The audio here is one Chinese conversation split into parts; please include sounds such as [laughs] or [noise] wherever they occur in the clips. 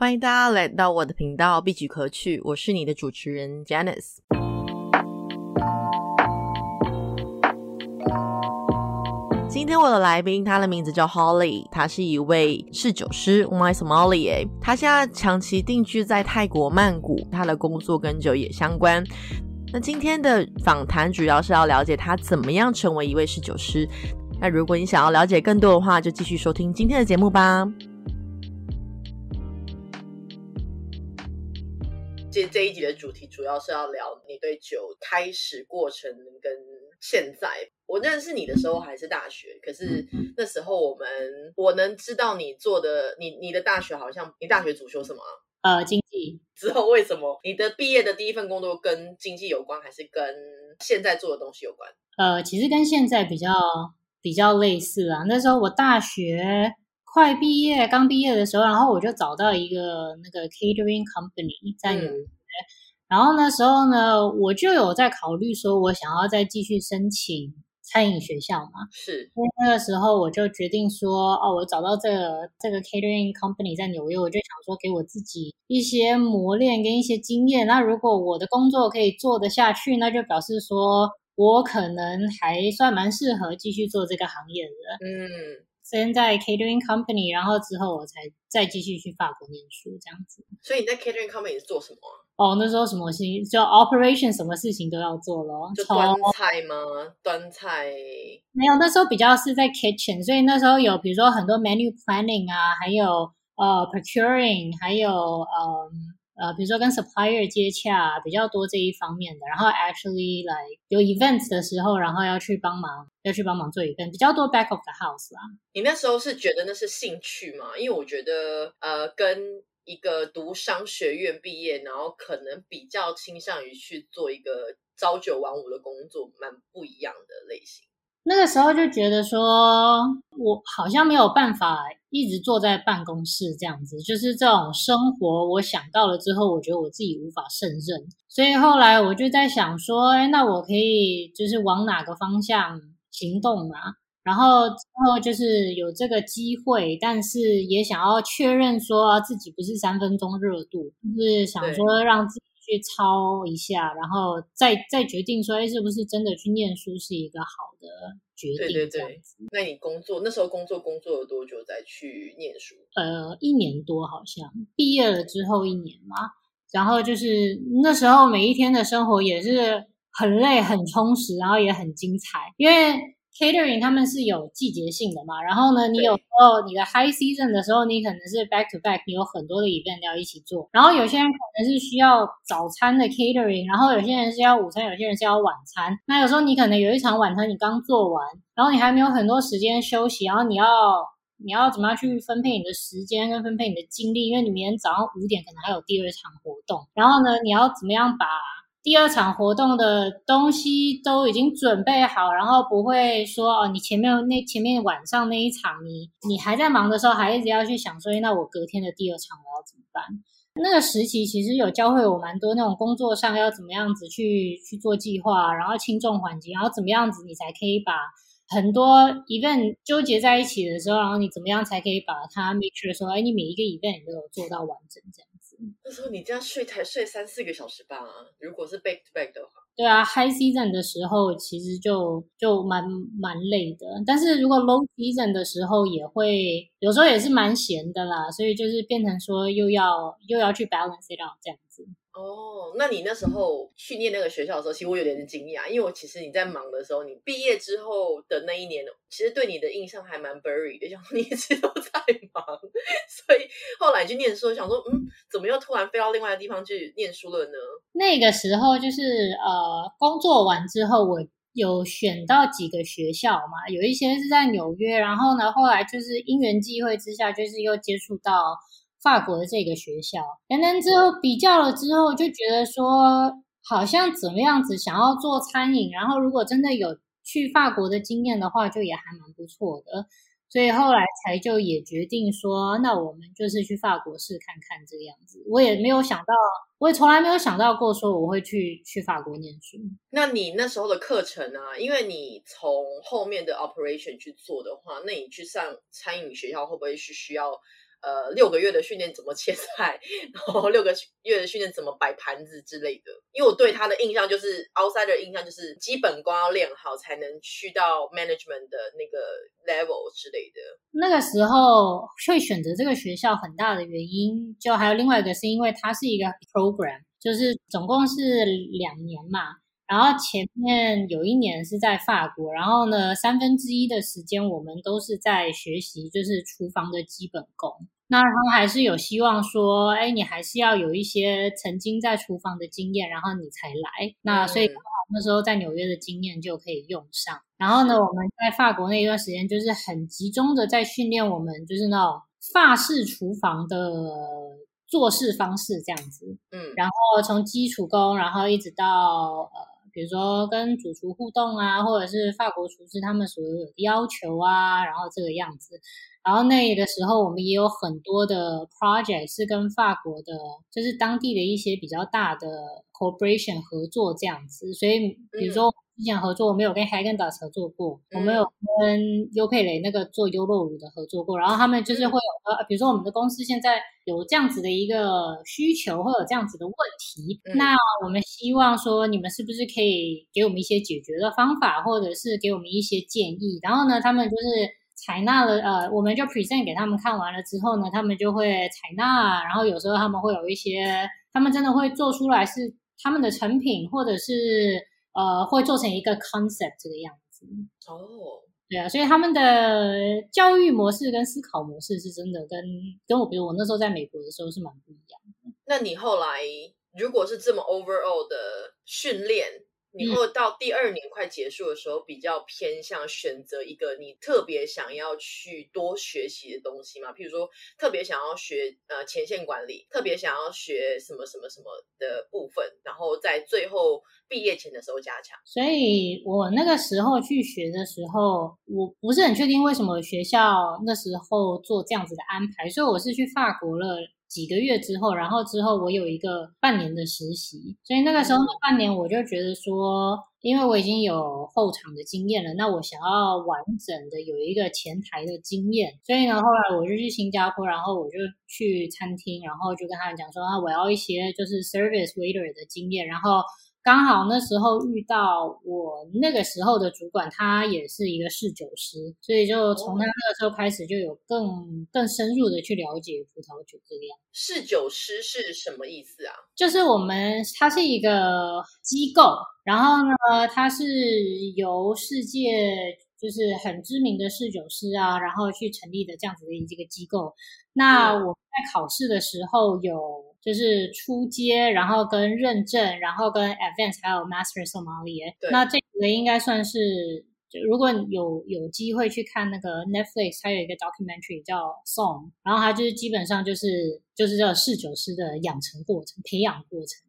欢迎大家来到我的频道必举可取，我是你的主持人 Janice。今天我的来宾，他的名字叫 Holly，他是一位侍酒师 My Somali 他现在长期定居在泰国曼谷，他的工作跟酒也相关。那今天的访谈主要是要了解他怎么样成为一位侍酒师。那如果你想要了解更多的话，就继续收听今天的节目吧。这这一集的主题主要是要聊你对酒开始过程跟现在。我认识你的时候还是大学，可是那时候我们我能知道你做的，你你的大学好像你大学主修什么？呃，经济。之后为什么你的毕业的第一份工作跟经济有关，还是跟现在做的东西有关？呃，其实跟现在比较比较类似啊。那时候我大学快毕业，刚毕业的时候，然后我就找到一个那个 catering company 在纽约。然后那时候呢，我就有在考虑说，我想要再继续申请。餐饮学校嘛，是。所以那个时候我就决定说，哦，我找到这个这个 catering company 在纽约，我就想说给我自己一些磨练跟一些经验。那如果我的工作可以做得下去，那就表示说我可能还算蛮适合继续做这个行业的。嗯。先在 catering company，然后之后我才再继续去法国念书这样子。所以你在 catering company 是做什么？哦，那时候什么事情就 operation，什么事情都要做咯。就端菜吗？端菜？没有，那时候比较是在 kitchen，所以那时候有比如说很多 menu planning 啊，还有呃 procuring，还有嗯。呃，比如说跟 supplier 接洽比较多这一方面的，然后 actually 来有 events 的时候，然后要去帮忙，要去帮忙做一份比较多 back of the house 啦。你那时候是觉得那是兴趣吗？因为我觉得，呃，跟一个读商学院毕业，然后可能比较倾向于去做一个朝九晚五的工作，蛮不一样的类型。那个时候就觉得说，我好像没有办法一直坐在办公室这样子，就是这种生活，我想到了之后，我觉得我自己无法胜任，所以后来我就在想说，哎，那我可以就是往哪个方向行动嘛？然后之后就是有这个机会，但是也想要确认说自己不是三分钟热度，就是想说让自己。去抄一下，然后再再决定说，哎，是不是真的去念书是一个好的决定？对对对。那你工作那时候工作工作了多久再去念书？呃，一年多好像，毕业了之后一年嘛。然后就是那时候每一天的生活也是很累、很充实，然后也很精彩，因为。Catering 他们是有季节性的嘛，然后呢，你有时候你的 High Season 的时候，你可能是 Back to Back，你有很多的 event 要一起做。然后有些人可能是需要早餐的 Catering，然后有些人是要午餐，有些人是要晚餐。那有时候你可能有一场晚餐你刚做完，然后你还没有很多时间休息，然后你要你要怎么样去分配你的时间跟分配你的精力？因为你明天早上五点可能还有第二场活动，然后呢，你要怎么样把？第二场活动的东西都已经准备好，然后不会说哦，你前面那前面晚上那一场，你你还在忙的时候，还一直要去想说，那我隔天的第二场我要怎么办？那个时期其实有教会我蛮多那种工作上要怎么样子去去做计划，然后轻重缓急，然后怎么样子你才可以把很多 event 纠结在一起的时候，然后你怎么样才可以把它 make sure 说，哎，你每一个 event 都有做到完整这样。那时候你这样睡才睡三四个小时吧？如果是 back to back 的话，对啊，high season 的时候其实就就蛮蛮累的。但是如果 low season 的时候也会有时候也是蛮闲的啦，所以就是变成说又要又要去 balance it out 这样。哦，那你那时候去念那个学校的时候，其实我有点惊讶，因为我其实你在忙的时候，你毕业之后的那一年，其实对你的印象还蛮 blurry 的，想说你一直都在忙，[laughs] 所以后来去念书，想说嗯，怎么又突然飞到另外的地方去念书了呢？那个时候就是呃，工作完之后，我有选到几个学校嘛，有一些是在纽约，然后呢，后来就是因缘际会之下，就是又接触到。法国的这个学校，然后之后比较了之后，就觉得说好像怎么样子想要做餐饮，然后如果真的有去法国的经验的话，就也还蛮不错的。所以后来才就也决定说，那我们就是去法国试看看这个样子。我也没有想到，我也从来没有想到过说我会去去法国念书。那你那时候的课程啊，因为你从后面的 operation 去做的话，那你去上餐饮学校会不会是需要？呃六个月的训练怎么切菜，然后六个月的训练怎么摆盘子之类的。因为我对他的印象就是 outside 的印象就是基本功要练好才能去到 management 的那个 level 之类的。那个时候会选择这个学校很大的原因，就还有另外一个是因为它是一个 program，就是总共是两年嘛。然后前面有一年是在法国，然后呢，三分之一的时间我们都是在学习，就是厨房的基本功。那他们还是有希望说，哎，你还是要有一些曾经在厨房的经验，然后你才来。那所以刚好那时候在纽约的经验就可以用上。然后呢，我们在法国那一段时间就是很集中的在训练我们，就是那种法式厨房的做事方式这样子。嗯，然后从基础功，然后一直到呃。比如说跟主厨互动啊，或者是法国厨师他们所有的要求啊，然后这个样子。然后那个时候我们也有很多的 project 是跟法国的，就是当地的一些比较大的 corporation 合作这样子。所以比如说。之前合作，我们有跟 Hagen-Dazs 合作过，我们有跟优佩雷那个做优酪乳的合作过，然后他们就是会有呃，比如说我们的公司现在有这样子的一个需求，会有这样子的问题，那我们希望说你们是不是可以给我们一些解决的方法，或者是给我们一些建议，然后呢，他们就是采纳了，呃，我们就 present 给他们看完了之后呢，他们就会采纳，然后有时候他们会有一些，他们真的会做出来是他们的成品，或者是。呃，会做成一个 concept 这个样子哦，对啊，所以他们的教育模式跟思考模式是真的跟跟我，比如我那时候在美国的时候是蛮不一样的。那你后来如果是这么 overall 的训练？你或到第二年快结束的时候，比较偏向选择一个你特别想要去多学习的东西嘛？譬如说，特别想要学呃前线管理，特别想要学什么什么什么的部分，然后在最后毕业前的时候加强。所以我那个时候去学的时候，我不是很确定为什么学校那时候做这样子的安排，所以我是去法国了。几个月之后，然后之后我有一个半年的实习，所以那个时候那半年我就觉得说，因为我已经有后场的经验了，那我想要完整的有一个前台的经验，所以呢，后来我就去新加坡，然后我就去餐厅，然后就跟他们讲说啊，我要一些就是 service waiter 的经验，然后。刚好那时候遇到我那个时候的主管，他也是一个侍酒师，所以就从他那个时候开始，就有更更深入的去了解葡萄酒这个样。侍酒师是什么意思啊？就是我们它是一个机构，然后呢，它是由世界就是很知名的侍酒师啊，然后去成立的这样子的一个机构。那我在考试的时候有。就是初阶，然后跟认证，然后跟 advance，还有 master Somalia。那这个应该算是，就如果有有机会去看那个 Netflix，它有一个 documentary 叫 Song，然后它就是基本上就是就是这个侍酒师的养成过程、培养过程。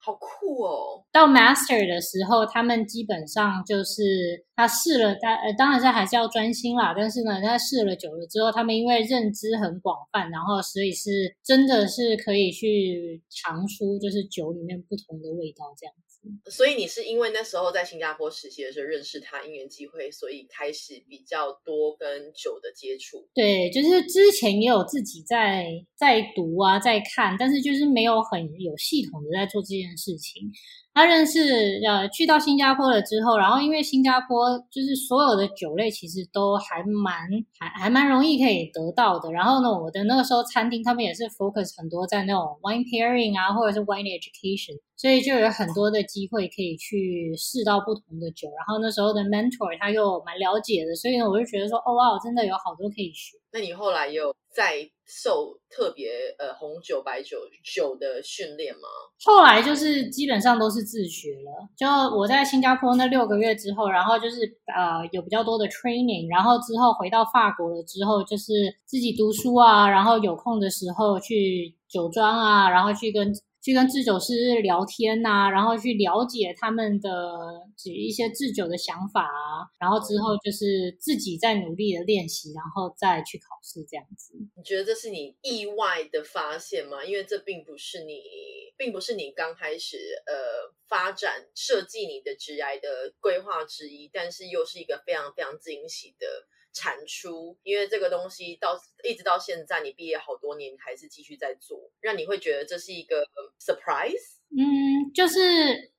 好酷哦！到 master 的时候，他们基本上就是他试了，当呃当然是还是要专心啦。但是呢，他试了久了之后，他们因为认知很广泛，然后所以是真的是可以去尝出就是酒里面不同的味道这样。所以你是因为那时候在新加坡实习的时候认识他，因缘机会，所以开始比较多跟酒的接触。对，就是之前也有自己在在读啊，在看，但是就是没有很有系统的在做这件事情。他认识呃，去到新加坡了之后，然后因为新加坡就是所有的酒类其实都还蛮还还蛮容易可以得到的。然后呢，我的那个时候餐厅他们也是 focus 很多在那种 wine pairing 啊，或者是 wine education，所以就有很多的机会可以去试到不同的酒。然后那时候的 mentor 他又蛮了解的，所以呢，我就觉得说，哦哇，真的有好多可以学。那你后来又在受特别呃红酒、白酒酒的训练吗？后来就是基本上都是自学了。就我在新加坡那六个月之后，然后就是呃有比较多的 training，然后之后回到法国了之后，就是自己读书啊，然后有空的时候去酒庄啊，然后去跟。去跟制酒师聊天呐，然后去了解他们的一些制酒的想法啊，然后之后就是自己在努力的练习，然后再去考试这样子。你觉得这是你意外的发现吗？因为这并不是你，并不是你刚开始呃发展设计你的职涯的规划之一，但是又是一个非常非常惊喜的。产出？因为这个东西到一直到现在，你毕业好多年还是继续在做，让你会觉得这是一个 surprise？嗯，就是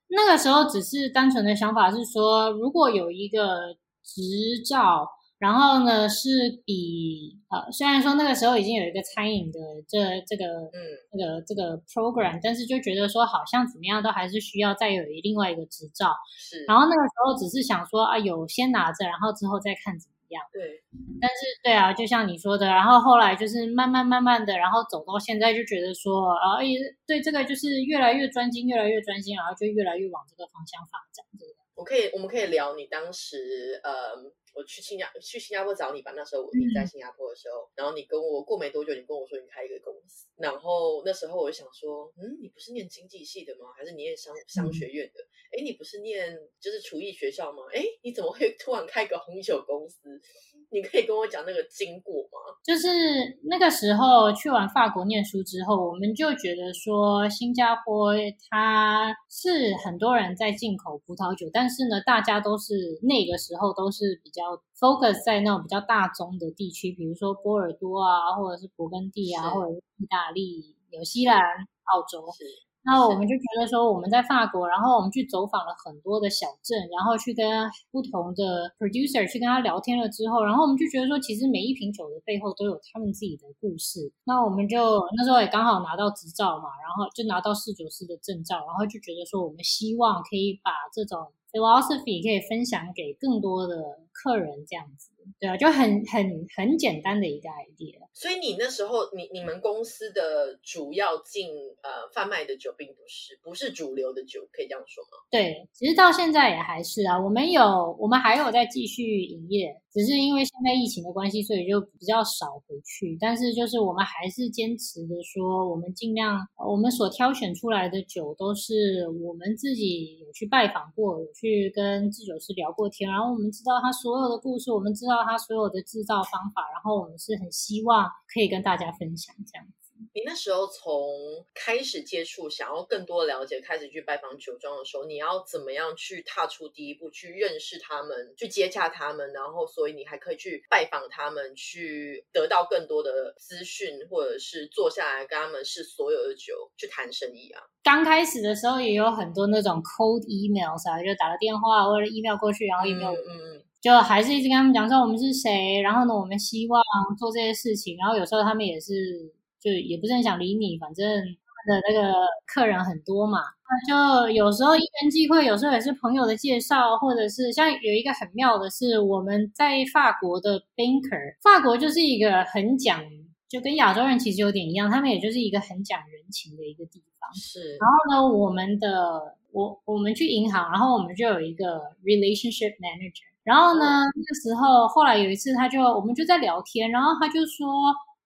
那个时候只是单纯的想法是说，如果有一个执照。然后呢，是比呃，虽然说那个时候已经有一个餐饮的这这个嗯这个这个 program，但是就觉得说好像怎么样都还是需要再有一另外一个执照。是。然后那个时候只是想说啊，有先拿着，然后之后再看怎么样。对。但是对啊，就像你说的，然后后来就是慢慢慢慢的，然后走到现在就觉得说啊，也对这个就是越来越专精，越来越专心，然后就越来越往这个方向发展。我可以，我们可以聊你当时呃。我去新加去新加坡找你吧，那时候我你在新加坡的时候，然后你跟我过没多久，你跟我说你开一个公司，然后那时候我就想说，嗯，你不是念经济系的吗？还是你念商商学院的？哎，你不是念就是厨艺学校吗？哎，你怎么会突然开个红酒公司？你可以跟我讲那个经过吗？就是那个时候去完法国念书之后，我们就觉得说新加坡它是很多人在进口葡萄酒，但是呢，大家都是那个时候都是比较 focus 在那种比较大宗的地区，比如说波尔多啊，或者是勃艮第啊，或者是意大利、纽西兰、澳洲。那我们就觉得说，我们在法国，然后我们去走访了很多的小镇，然后去跟不同的 producer 去跟他聊天了之后，然后我们就觉得说，其实每一瓶酒的背后都有他们自己的故事。那我们就那时候也刚好拿到执照嘛，然后就拿到侍酒师的证照，然后就觉得说，我们希望可以把这种 philosophy 可以分享给更多的客人，这样子。对啊，就很很很简单的一个 idea。所以你那时候，你你们公司的主要进呃贩卖的酒，并不是不是主流的酒，可以这样说吗？对，其实到现在也还是啊，我们有我们还有在继续营业，只是因为现在疫情的关系，所以就比较少回去。但是就是我们还是坚持的说，我们尽量我们所挑选出来的酒都是我们自己有去拜访过，有去跟制酒师聊过天，然后我们知道他所有的故事，我们知道。他所有的制造方法，然后我们是很希望可以跟大家分享这样子。你那时候从开始接触，想要更多了解，开始去拜访酒庄的时候，你要怎么样去踏出第一步，去认识他们，去接洽他们，然后所以你还可以去拜访他们，去得到更多的资讯，或者是坐下来跟他们试所有的酒，去谈生意啊。刚开始的时候也有很多那种 cold emails 啊，就打个电话或者 email 过去，然后 email 嗯嗯。就还是一直跟他们讲说我们是谁，然后呢，我们希望做这些事情，然后有时候他们也是就也不是很想理你，反正他的那个客人很多嘛，就有时候因缘际会，有时候也是朋友的介绍，或者是像有一个很妙的是我们在法国的 banker，法国就是一个很讲，就跟亚洲人其实有点一样，他们也就是一个很讲人情的一个地方。是，然后呢，我们的我我们去银行，然后我们就有一个 relationship manager。然后呢，那个时候后来有一次，他就我们就在聊天，然后他就说，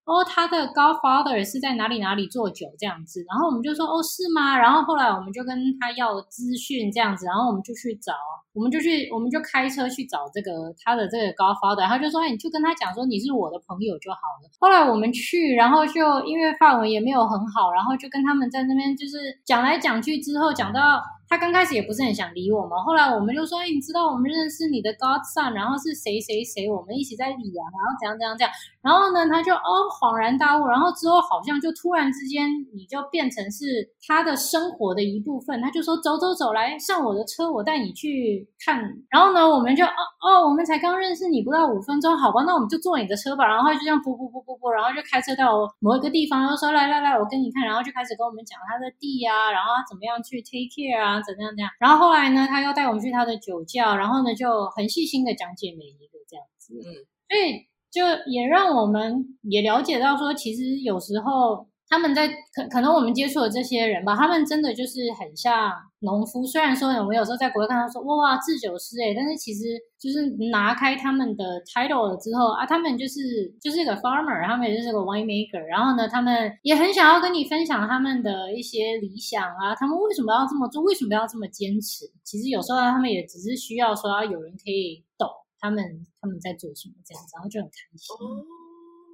哦，他的 godfather 是在哪里哪里做酒这样子，然后我们就说，哦，是吗？然后后来我们就跟他要资讯这样子，然后我们就去找，我们就去，我们就开车去找这个他的这个 godfather，他就说，哎，你就跟他讲说你是我的朋友就好了。后来我们去，然后就因为范文也没有很好，然后就跟他们在那边就是讲来讲去之后，讲到。他刚开始也不是很想理我们，后来我们就说：“哎，你知道我们认识你的 godson，然后是谁谁谁，我们一起在理啊，然后怎样怎样怎样。”然后呢，他就哦恍然大悟，然后之后好像就突然之间你就变成是他的生活的一部分，他就说：“走走走，来上我的车，我带你去看。”然后呢，我们就哦哦，我们才刚认识你不到五分钟，好吧，那我们就坐你的车吧。然后就这样啵啵啵啵啵，然后就开车到某一个地方，然后说：“来来来，我跟你看。”然后就开始跟我们讲他的地啊，然后他怎么样去 take care 啊。怎样怎样？然后后来呢，他又带我们去他的酒窖，然后呢，就很细心的讲解每一个这样子。嗯，所以就也让我们也了解到说，其实有时候。他们在可可能我们接触的这些人吧，他们真的就是很像农夫。虽然说我们有时候在国外看到说哇制酒师哎，但是其实就是拿开他们的 title 了之后啊，他们就是就是一个 farmer，他们也就是个 wine maker。然后呢，他们也很想要跟你分享他们的一些理想啊，他们为什么要这么做，为什么要这么坚持？其实有时候他们也只是需要说有人可以懂他们他们在做什么这样子，然后就很开心。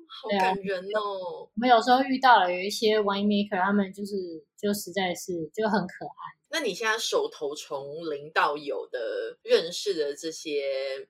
好感人哦！我们有时候遇到了有一些 winemaker，他们就是就实在是就很可爱。那你现在手头从零到有的认识的这些，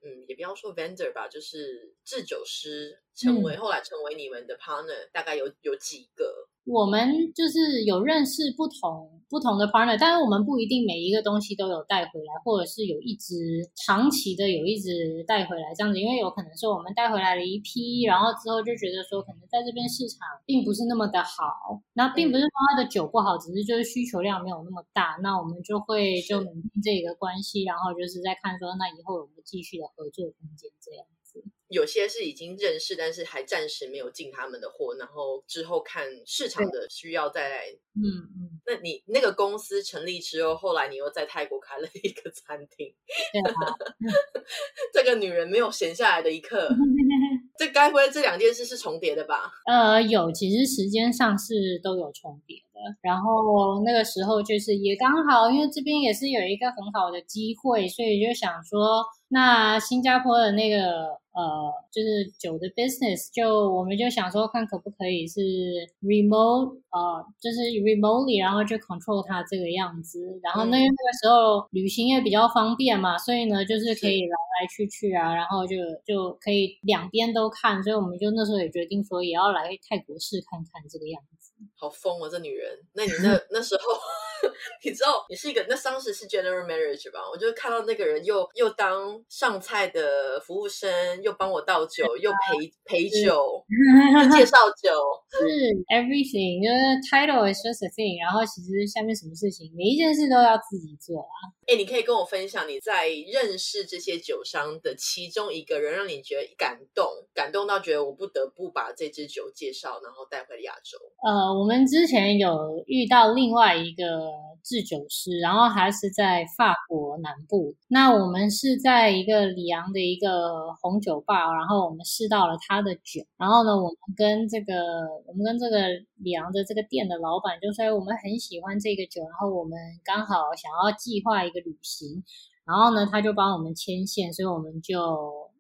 嗯，也不要说 vendor 吧，就是制酒师，成为后来成为你们的 partner，大概有有几个？我们就是有认识不同不同的 partner，但是我们不一定每一个东西都有带回来，或者是有一直长期的有一直带回来这样子，因为有可能是我们带回来了一批，然后之后就觉得说可能在这边市场并不是那么的好，那并不是说它的酒不好，只是就是需求量没有那么大，那我们就会就稳定这个关系，然后就是在看说那以后有没有继续的合作空间这样。有些是已经认识，但是还暂时没有进他们的货，然后之后看市场的需要再来。嗯嗯。那你那个公司成立之后，后来你又在泰国开了一个餐厅。[laughs] 这个女人没有闲下来的一刻。[laughs] 这该不会这两件事是重叠的吧？呃，有，其实时间上是都有重叠的。然后那个时候就是也刚好，因为这边也是有一个很好的机会，所以就想说。那新加坡的那个呃，就是酒的 business，就我们就想说看可不可以是 remote，呃，就是 remotely，然后就 control 它这个样子。然后那那个时候旅行也比较方便嘛，所以呢，就是可以来来去去啊，然后就就可以两边都看。所以我们就那时候也决定说，也要来泰国试看看这个样子。好疯哦，这女人！那你那 [laughs] 那时候，[laughs] 你知道你是一个那当时是 general manager 吧？我就看到那个人又又当上菜的服务生，又帮我倒酒，又陪陪酒，介绍 [laughs] 酒，是 everything。就是 title is just a thing。然后其实下面什么事情，每一件事都要自己做啊。哎，你可以跟我分享你在认识这些酒商的其中一个人，让你觉得感动，感动到觉得我不得不把这支酒介绍，然后带回亚洲。呃，我我们之前有遇到另外一个制酒师，然后还是在法国南部。那我们是在一个里昂的一个红酒吧，然后我们试到了他的酒。然后呢，我们跟这个我们跟这个里昂的这个店的老板就说，我们很喜欢这个酒，然后我们刚好想要计划一个。旅行，然后呢，他就帮我们牵线，所以我们就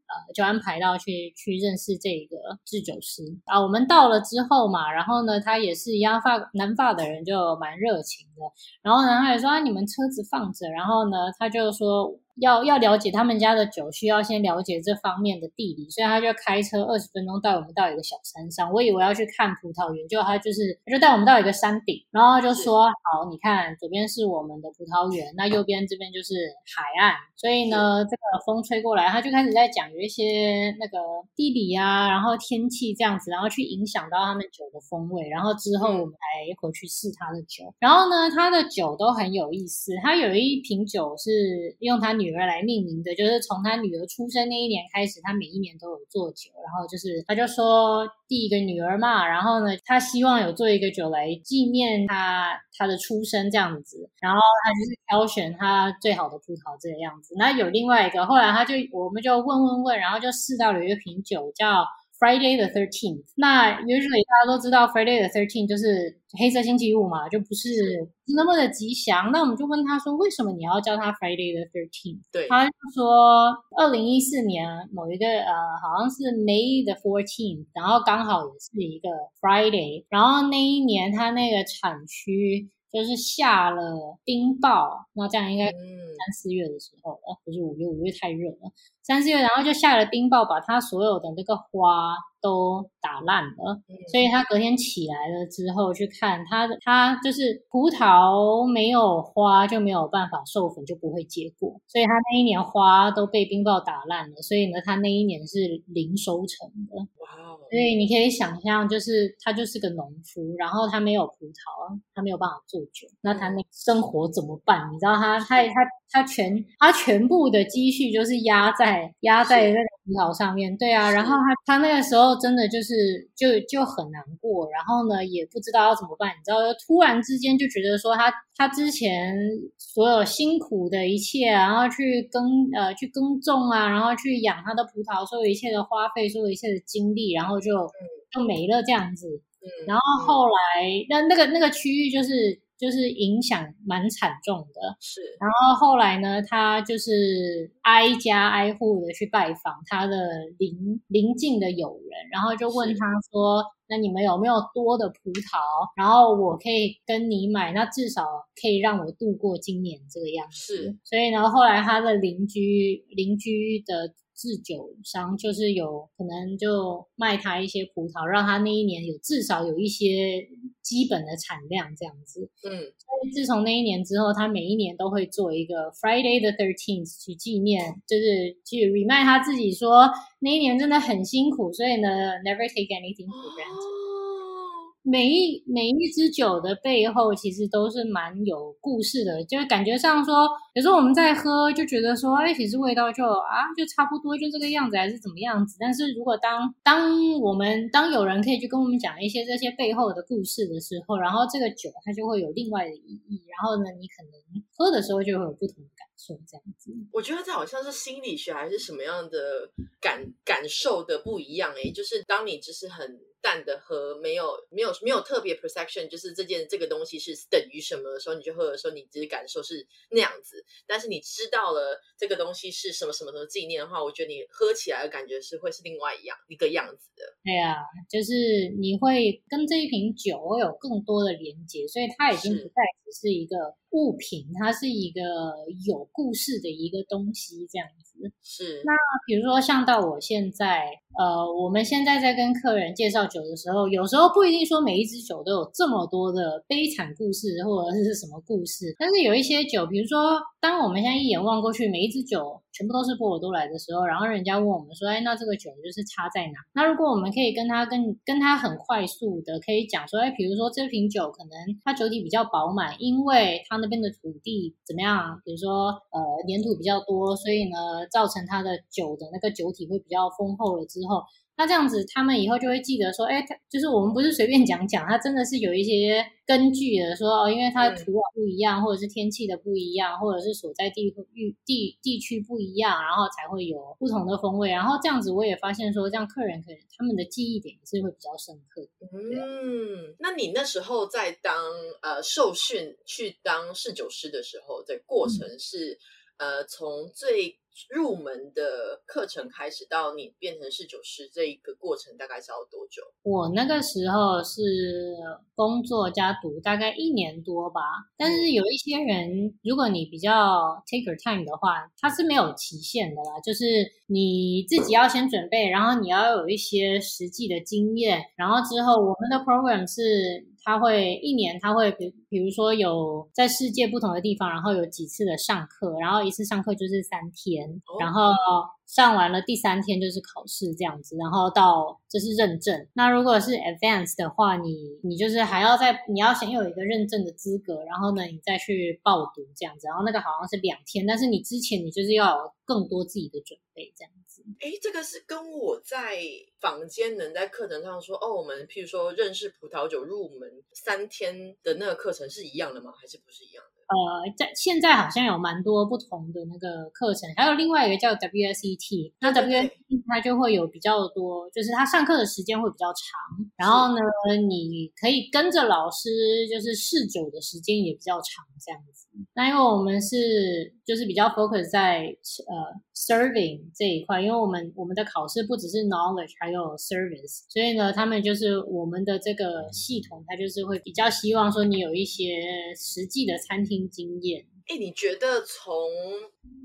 呃就安排到去去认识这个制酒师啊。我们到了之后嘛，然后呢，他也是一样，发南发的人就蛮热情的。然后呢，他也说啊，你们车子放着，然后呢，他就说。要要了解他们家的酒，需要先了解这方面的地理，所以他就开车二十分钟带我们到一个小山上。我以为要去看葡萄园，结果他就是他就带我们到一个山顶，然后就说：“好，你看左边是我们的葡萄园，那右边这边就是海岸。所以呢，这个风吹过来，他就开始在讲有一些那个地理啊，然后天气这样子，然后去影响到他们酒的风味。然后之后我们还回去试他的酒，然后呢，他的酒都很有意思。他有一瓶酒是用他女。女儿来命名的，就是从他女儿出生那一年开始，他每一年都有做酒，然后就是他就说第一个女儿嘛，然后呢，他希望有做一个酒来纪念他他的出生这样子，然后他就是挑选他最好的葡萄这个样子。那有另外一个，后来他就我们就问问问，然后就试到了一瓶酒叫。Friday the thirteenth，那 usually 大家都知道 Friday the thirteenth 就是黑色星期五嘛，就不是那么的吉祥。那我们就问他说，为什么你要叫他 Friday the thirteenth？对，他就说，二零一四年某一个呃，好像是 May the fourteenth，然后刚好也是一个 Friday，然后那一年他那个产区。就是下了冰雹，那这样应该三四月的时候了，不是五月，五月太热了。三四月，然后就下了冰雹，把它所有的那个花都打烂了。所以他隔天起来了之后去看，他的他就是葡萄没有花就没有办法授粉，就不会结果。所以他那一年花都被冰雹打烂了，所以呢，他那一年是零收成的。哇！所以你可以想象，就是他就是个农夫，然后他没有葡萄，他没有办法做酒，那他那生活怎么办？你知道他他他他全他全部的积蓄就是压在压在那个葡萄上面，对啊，然后他他那个时候真的就是就就很难过，然后呢也不知道要怎么办，你知道，突然之间就觉得说他他之前所有辛苦的一切，然后去耕呃去耕种啊，然后去养他的葡萄，所有一切的花费，所有一切的精力，然后就就没了这样子。然后后来那那个那个区域就是。就是影响蛮惨重的。是，然后后来呢，他就是挨家挨户的去拜访他的邻邻近的友人，然后就问他说：“那你们有没有多的葡萄？然后我可以跟你买，那至少可以让我度过今年这个样子。”是，所以呢，后来他的邻居邻居的。制酒商就是有可能就卖他一些葡萄，让他那一年有至少有一些基本的产量这样子。嗯，所以自从那一年之后，他每一年都会做一个 Friday the Thirteenth 去纪念，就是去 remind 他自己说那一年真的很辛苦，所以呢，never take anything for granted。每一每一支酒的背后，其实都是蛮有故事的，就是感觉上说，有时候我们在喝就觉得说，哎，其实味道就啊，就差不多，就这个样子，还是怎么样子。但是如果当当我们当有人可以去跟我们讲一些这些背后的故事的时候，然后这个酒它就会有另外的意义，然后呢，你可能喝的时候就会有不同的感受，这样子。我觉得这好像是心理学还是什么样的感感受的不一样哎，就是当你只是很。淡的喝没有没有没有特别 perception，就是这件这个东西是等于什么的时候，你就喝的时候，你只是感受是那样子。但是你知道了这个东西是什么什么什么纪念的话，我觉得你喝起来的感觉是会是另外一样一个样子的。对啊，就是你会跟这一瓶酒有更多的连接，所以它已经不再只是一个物品，它是一个有故事的一个东西，这样子。是。那比如说像到我现在。呃，我们现在在跟客人介绍酒的时候，有时候不一定说每一支酒都有这么多的悲惨故事或者是什么故事，但是有一些酒，比如说，当我们现在一眼望过去，每一支酒全部都是波尔多来的时候，然后人家问我们说，哎，那这个酒就是差在哪？那如果我们可以跟他跟跟他很快速的可以讲说，哎，比如说这瓶酒可能它酒体比较饱满，因为它那边的土地怎么样？比如说呃粘土比较多，所以呢造成它的酒的那个酒体会比较丰厚了。之后，那这样子，他们以后就会记得说，哎，就是我们不是随便讲讲，它真的是有一些根据的，说哦，因为它土壤不一样，或者是天气的不一样，或者是所在地域地地区不一样，然后才会有不同的风味。然后这样子，我也发现说，这样客人可能他们的记忆点也是会比较深刻。嗯，那你那时候在当呃受训去当侍酒师的时候，的过程是呃从最。入门的课程开始到你变成侍酒师这一个过程大概是要多久？我那个时候是工作加读，大概一年多吧。但是有一些人，如果你比较 take your time 的话，它是没有期限的啦。就是你自己要先准备，然后你要有一些实际的经验，然后之后我们的 program 是。他会一年，他会比比如说有在世界不同的地方，然后有几次的上课，然后一次上课就是三天，然后上完了第三天就是考试这样子，然后到这是认证。那如果是 advance 的话，你你就是还要在你要先有一个认证的资格，然后呢你再去报读这样子，然后那个好像是两天，但是你之前你就是要有更多自己的准备这样子。哎，这个是跟我在房间能在课程上说哦，我们譬如说认识葡萄酒入门三天的那个课程是一样的吗？还是不是一样？呃，在现在好像有蛮多不同的那个课程，还有另外一个叫 WSET，那 WSET 它就会有比较多，就是它上课的时间会比较长，然后呢，你可以跟着老师就是试酒的时间也比较长，这样子。那因为我们是就是比较 focus 在呃 serving 这一块，因为我们我们的考试不只是 knowledge，还有 service，所以呢，他们就是我们的这个系统，它就是会比较希望说你有一些实际的餐厅。经验，哎，你觉得从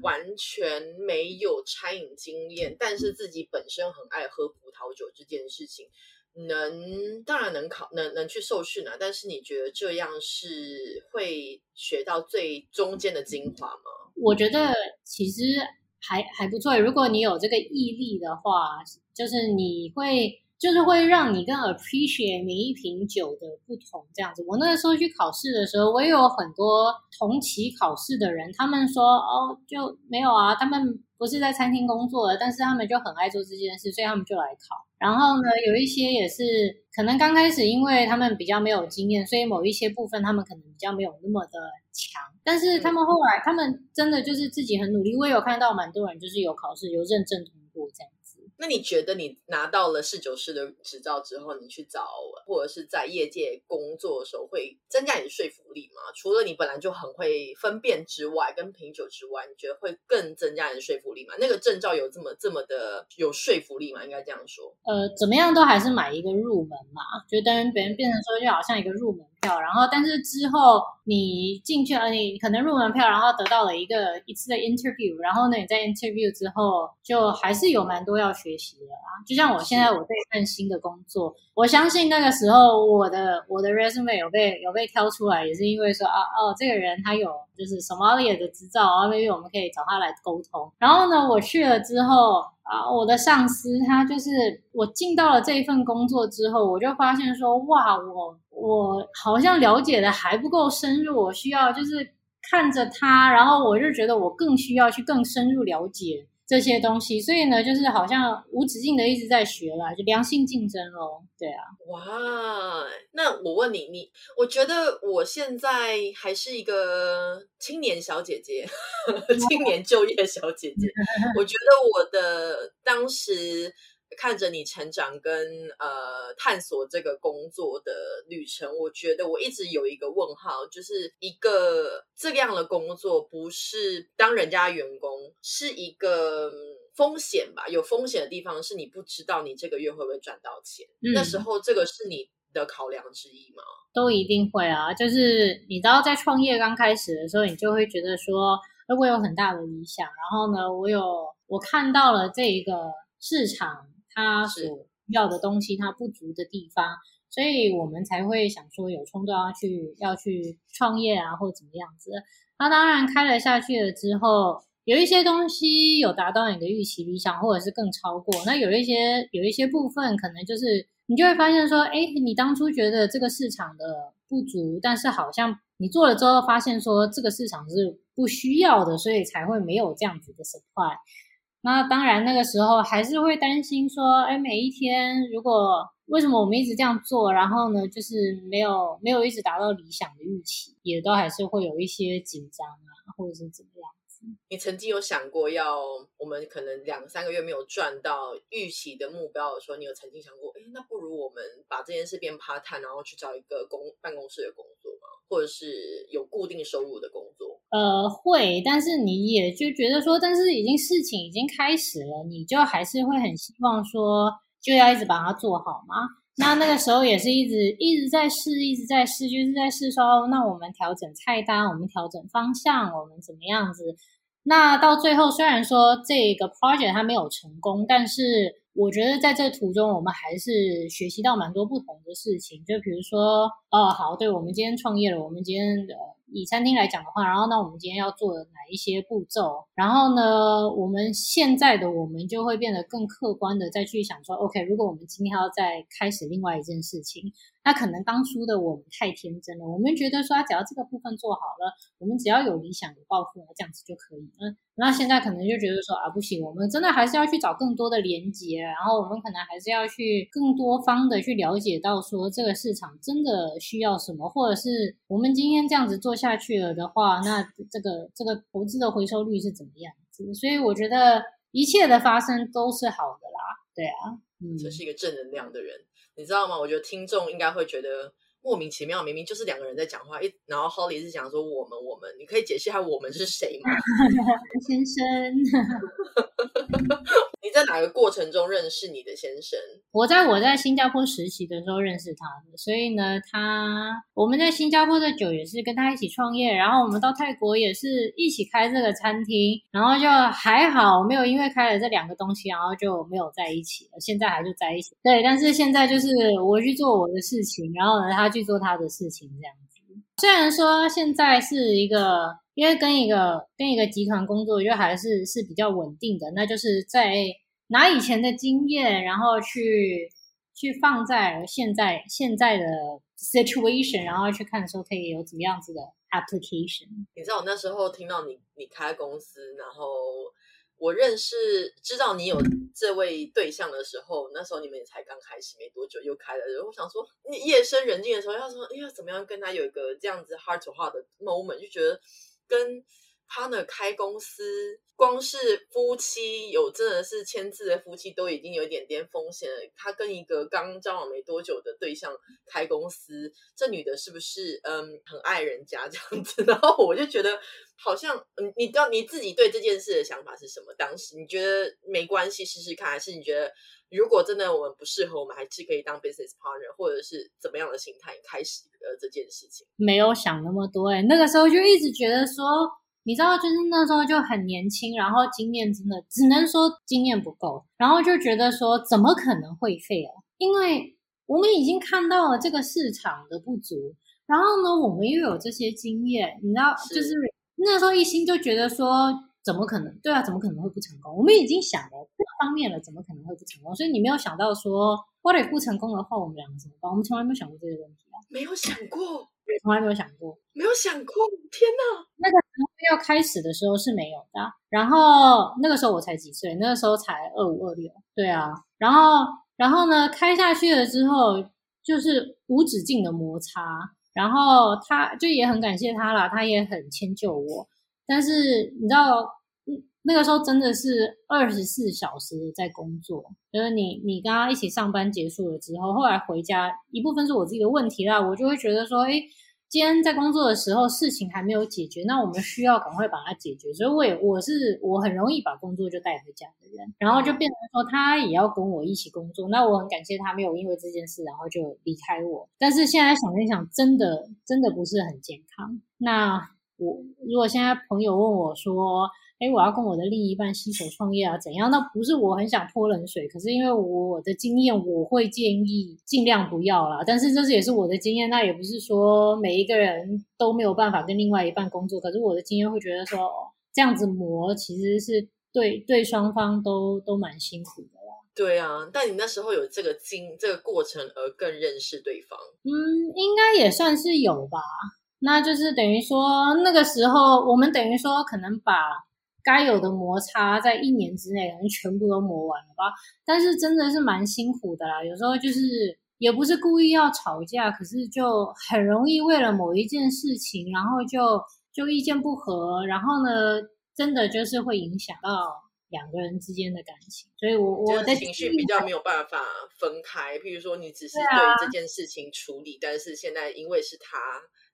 完全没有餐饮经验，但是自己本身很爱喝葡萄酒这件事情，能当然能考能能去受训啊，但是你觉得这样是会学到最中间的精华吗？我觉得其实还还不错，如果你有这个毅力的话，就是你会。就是会让你更 appreciate 每一瓶酒的不同这样子。我那个时候去考试的时候，我也有很多同期考试的人，他们说哦就没有啊，他们不是在餐厅工作的，但是他们就很爱做这件事，所以他们就来考。然后呢，有一些也是可能刚开始，因为他们比较没有经验，所以某一些部分他们可能比较没有那么的强。但是他们后来，他们真的就是自己很努力。我也有看到蛮多人就是有考试有认证通过这样子。那你觉得你拿到了侍酒师的执照之后，你去找或者是在业界工作的时候，会增加你的说服力吗？除了你本来就很会分辨之外，跟品酒之外，你觉得会更增加你的说服力吗？那个证照有这么这么的有说服力吗？应该这样说。呃，怎么样都还是买一个入门嘛，就等别人变成说就好像一个入门票，然后但是之后你进去了，你可能入门票，然后得到了一个一次的 interview，然后呢你在 interview 之后就还是有蛮多要学习的啊。就像我现在我这份新的工作，我相信那个时候我的我的 resume 有被有被挑出来，也是因为说啊哦这个人他有就是 Somalia 的执照，然后 maybe 我们可以找他来沟通。然后呢我去了之后啊，我的上司他就是我进到了这一份工作之后，我就发现说哇我我好像了解的还不够深入，我需要就是看着他，然后我就觉得我更需要去更深入了解。这些东西，所以呢，就是好像无止境的一直在学啦，就良性竞争咯。对啊，哇，那我问你，你我觉得我现在还是一个青年小姐姐，[laughs] 青年就业小姐姐。[laughs] 我觉得我的当时看着你成长跟呃探索这个工作的旅程，我觉得我一直有一个问号，就是一个这样的工作不是当人家员工，是一个风险吧？有风险的地方是你不知道你这个月会不会赚到钱，那时候这个是你的考量之一吗？都一定会啊，就是你知道在创业刚开始的时候，你就会觉得说，如果有很大的理想，然后呢，我有我看到了这一个市场。他所要的东西，他不足的地方，所以我们才会想说有冲动要去要去创业啊，或者怎么样子。那当然开了下去了之后，有一些东西有达到你的预期理想，或者是更超过。那有一些有一些部分，可能就是你就会发现说，哎，你当初觉得这个市场的不足，但是好像你做了之后发现说这个市场是不需要的，所以才会没有这样子的 supply。那当然，那个时候还是会担心说，哎，每一天如果为什么我们一直这样做，然后呢，就是没有没有一直达到理想的预期，也都还是会有一些紧张啊，或者是怎么样子。你曾经有想过要我们可能两三个月没有赚到预期的目标的时候，你有曾经想过，哎，那不如我们把这件事变 part time，然后去找一个公办公室的工作吗？或者是有固定收入的工作？呃，会，但是你也就觉得说，但是已经事情已经开始了，你就还是会很希望说，就要一直把它做好吗。那那个时候也是一直一直在试，一直在试，就是在试说，那我们调整菜单，我们调整方向，我们怎么样子？那到最后，虽然说这个 project 它没有成功，但是我觉得在这途中，我们还是学习到蛮多不同的事情。就比如说，哦，好，对我们今天创业了，我们今天的。以餐厅来讲的话，然后那我们今天要做哪一些步骤？然后呢，我们现在的我们就会变得更客观的再去想说，OK，如果我们今天要再开始另外一件事情，那可能当初的我们太天真了，我们觉得说，只要这个部分做好了，我们只要有理想、有抱负，这样子就可以嗯。那现在可能就觉得说，啊，不行，我们真的还是要去找更多的连接，然后我们可能还是要去更多方的去了解到说，这个市场真的需要什么，或者是我们今天这样子做下去了的话，那这个这个投资的回收率是怎么样子？所以我觉得一切的发生都是好的啦。对啊，嗯，这是一个正能量的人，你知道吗？我觉得听众应该会觉得莫名其妙，明明就是两个人在讲话，一然后 Holly 是讲说我们我们，你可以解释一下我们是谁吗？[laughs] 先生。[laughs] 在哪个过程中认识你的先生？我在我在新加坡实习的时候认识他的，所以呢，他我们在新加坡的酒也是跟他一起创业，然后我们到泰国也是一起开这个餐厅，然后就还好没有因为开了这两个东西，然后就没有在一起了。现在还是在一起，对，但是现在就是我去做我的事情，然后呢，他去做他的事情，这样子。虽然说现在是一个。因为跟一个跟一个集团工作，就还是是比较稳定的。那就是在拿以前的经验，然后去去放在现在现在的 situation，然后去看说可以有怎么样子的 application。你知道我那时候听到你你开公司，然后我认识知道你有这位对象的时候，那时候你们也才刚开始没多久又开了。我想说，夜深人静的时候，要说哎呀怎么样跟他有一个这样子 heart to heart 的 moment，就觉得。跟 partner 开公司，光是夫妻有真的是签字的夫妻都已经有一点点风险了。他跟一个刚交往没多久的对象开公司，这女的是不是嗯很爱人家这样子？[laughs] 然后我就觉得好像嗯，你知道你自己对这件事的想法是什么？当时你觉得没关系试试看，还是你觉得如果真的我们不适合，我们还是可以当 business partner，或者是怎么样的心态开始呃这件事情？没有想那么多哎、那个时候就一直觉得说，你知道，就是那时候就很年轻，然后经验真的只能说经验不够，然后就觉得说怎么可能会 fail？因为我们已经看到了这个市场的不足，然后呢，我们又有这些经验，你知道，是就是那时候一心就觉得说。怎么可能？对啊，怎么可能会不成功？我们已经想了各方面了，怎么可能会不成功？所以你没有想到说，what if 不成功的话，我们两个怎么办？我们从来没有想过这个问题啊，没有想过，从来没有想过。没有想过，天哪！那个要开始的时候是没有的，然后那个时候我才几岁，那个时候才二五二六，对啊，然后然后呢，开下去了之后就是无止境的摩擦，然后他就也很感谢他啦，他也很迁就我，但是你知道，那个时候真的是二十四小时在工作，就是你你跟他一起上班结束了之后，后来回家一部分是我自己的问题啦，我就会觉得说，哎。今天在工作的时候，事情还没有解决，那我们需要赶快把它解决。所以我也我是我很容易把工作就带回家的人，然后就变成说他也要跟我一起工作。那我很感谢他没有因为这件事然后就离开我。但是现在想一想，真的真的不是很健康。那我如果现在朋友问我说，哎，我要跟我的另一半携手创业啊，怎样？那不是我很想泼冷水，可是因为我的经验，我会建议尽量不要啦。但是这是也是我的经验，那也不是说每一个人都没有办法跟另外一半工作。可是我的经验会觉得说，哦这样子磨其实是对对双方都都蛮辛苦的啦。对啊，但你那时候有这个经这个过程而更认识对方，嗯，应该也算是有吧。那就是等于说，那个时候我们等于说可能把该有的摩擦在一年之内可能全部都磨完了吧。但是真的是蛮辛苦的啦，有时候就是也不是故意要吵架，可是就很容易为了某一件事情，然后就就意见不合，然后呢，真的就是会影响到两个人之间的感情。所以我我的情绪比较没有办法分开。譬如说，你只是对这件事情处理，但是现在因为是他，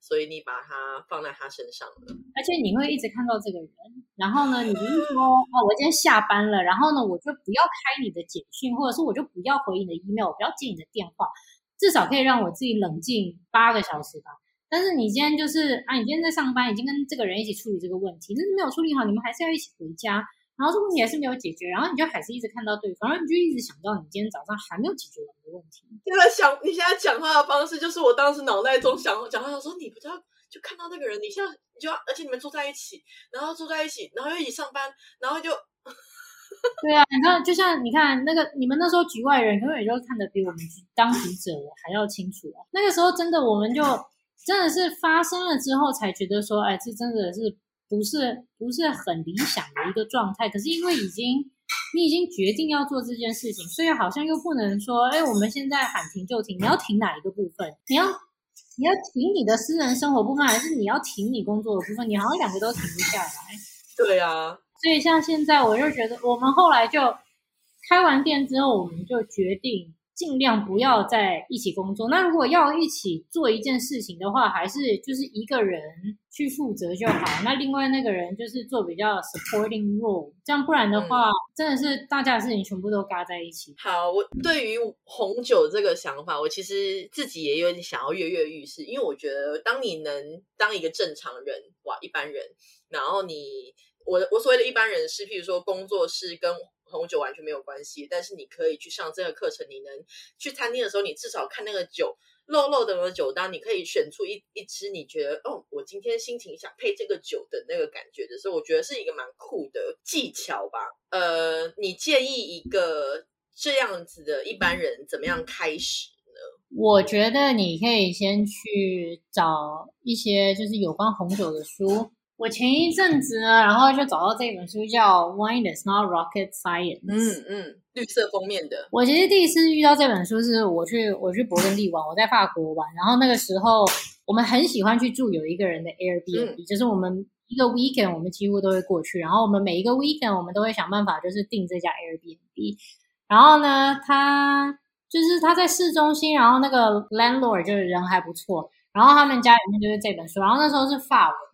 所以你把它放在他身上了。而且你会一直看到这个人，然后呢，你不是说哦，我今天下班了，然后呢，我就不要开你的简讯，或者是我就不要回你的 email，我不要接你的电话，至少可以让我自己冷静八个小时吧。但是你今天就是啊，你今天在上班，已经跟这个人一起处理这个问题，但是没有处理好，你们还是要一起回家，然后这个问题还是没有解决，然后你就还是一直看到对方，然后你就一直想到你今天早上还没有解决完的问题。现在想，你现在讲话的方式，就是我当时脑袋中想讲话，想说你不知道，就看到那个人，你现在你就要，而且你们住在一起，然后住在一起，然后又一起上班，然后就对啊，你看，就像你看那个你们那时候局外人，永远就看得比我们当局者还要清楚啊。那个时候真的，我们就真的是发生了之后才觉得说，哎，这真的是不是不是很理想的一个状态。可是因为已经你已经决定要做这件事情，所以好像又不能说，哎，我们现在喊停就停。你要停哪一个部分？你要你要停你的私人生活部分，还是你要停你工作的部分？你好像两个都停不下来。对啊，所以像现在，我就觉得我们后来就开完店之后，我们就决定尽量不要在一起工作。那如果要一起做一件事情的话，还是就是一个人去负责就好。那另外那个人就是做比较 supporting role，这样不然的话，真的是大家的事情全部都嘎在一起。好，我对于红酒这个想法，我其实自己也有点想要跃跃欲试，因为我觉得当你能当一个正常人，哇，一般人，然后你，我的我所谓的一般人是，譬如说工作室跟红酒完全没有关系，但是你可以去上这个课程，你能去餐厅的时候，你至少看那个酒。漏漏的酒单，你可以选出一一支你觉得哦，我今天心情想配这个酒的那个感觉的时候，我觉得是一个蛮酷的技巧吧。呃，你建议一个这样子的一般人怎么样开始呢？我觉得你可以先去找一些就是有关红酒的书。我前一阵子呢，然后就找到这本书叫《Wine Is Not Rocket Science》。嗯嗯，绿色封面的，我其实第一次遇到这本书是我去我去勃艮第玩，我在法国玩，然后那个时候我们很喜欢去住有一个人的 Airbnb，就是我们一个 weekend 我们几乎都会过去，然后我们每一个 weekend 我们都会想办法就是订这家 Airbnb，然后呢，他就是他在市中心，然后那个 landlord 就是人还不错，然后他们家里面就是这本书，然后那时候是法文的。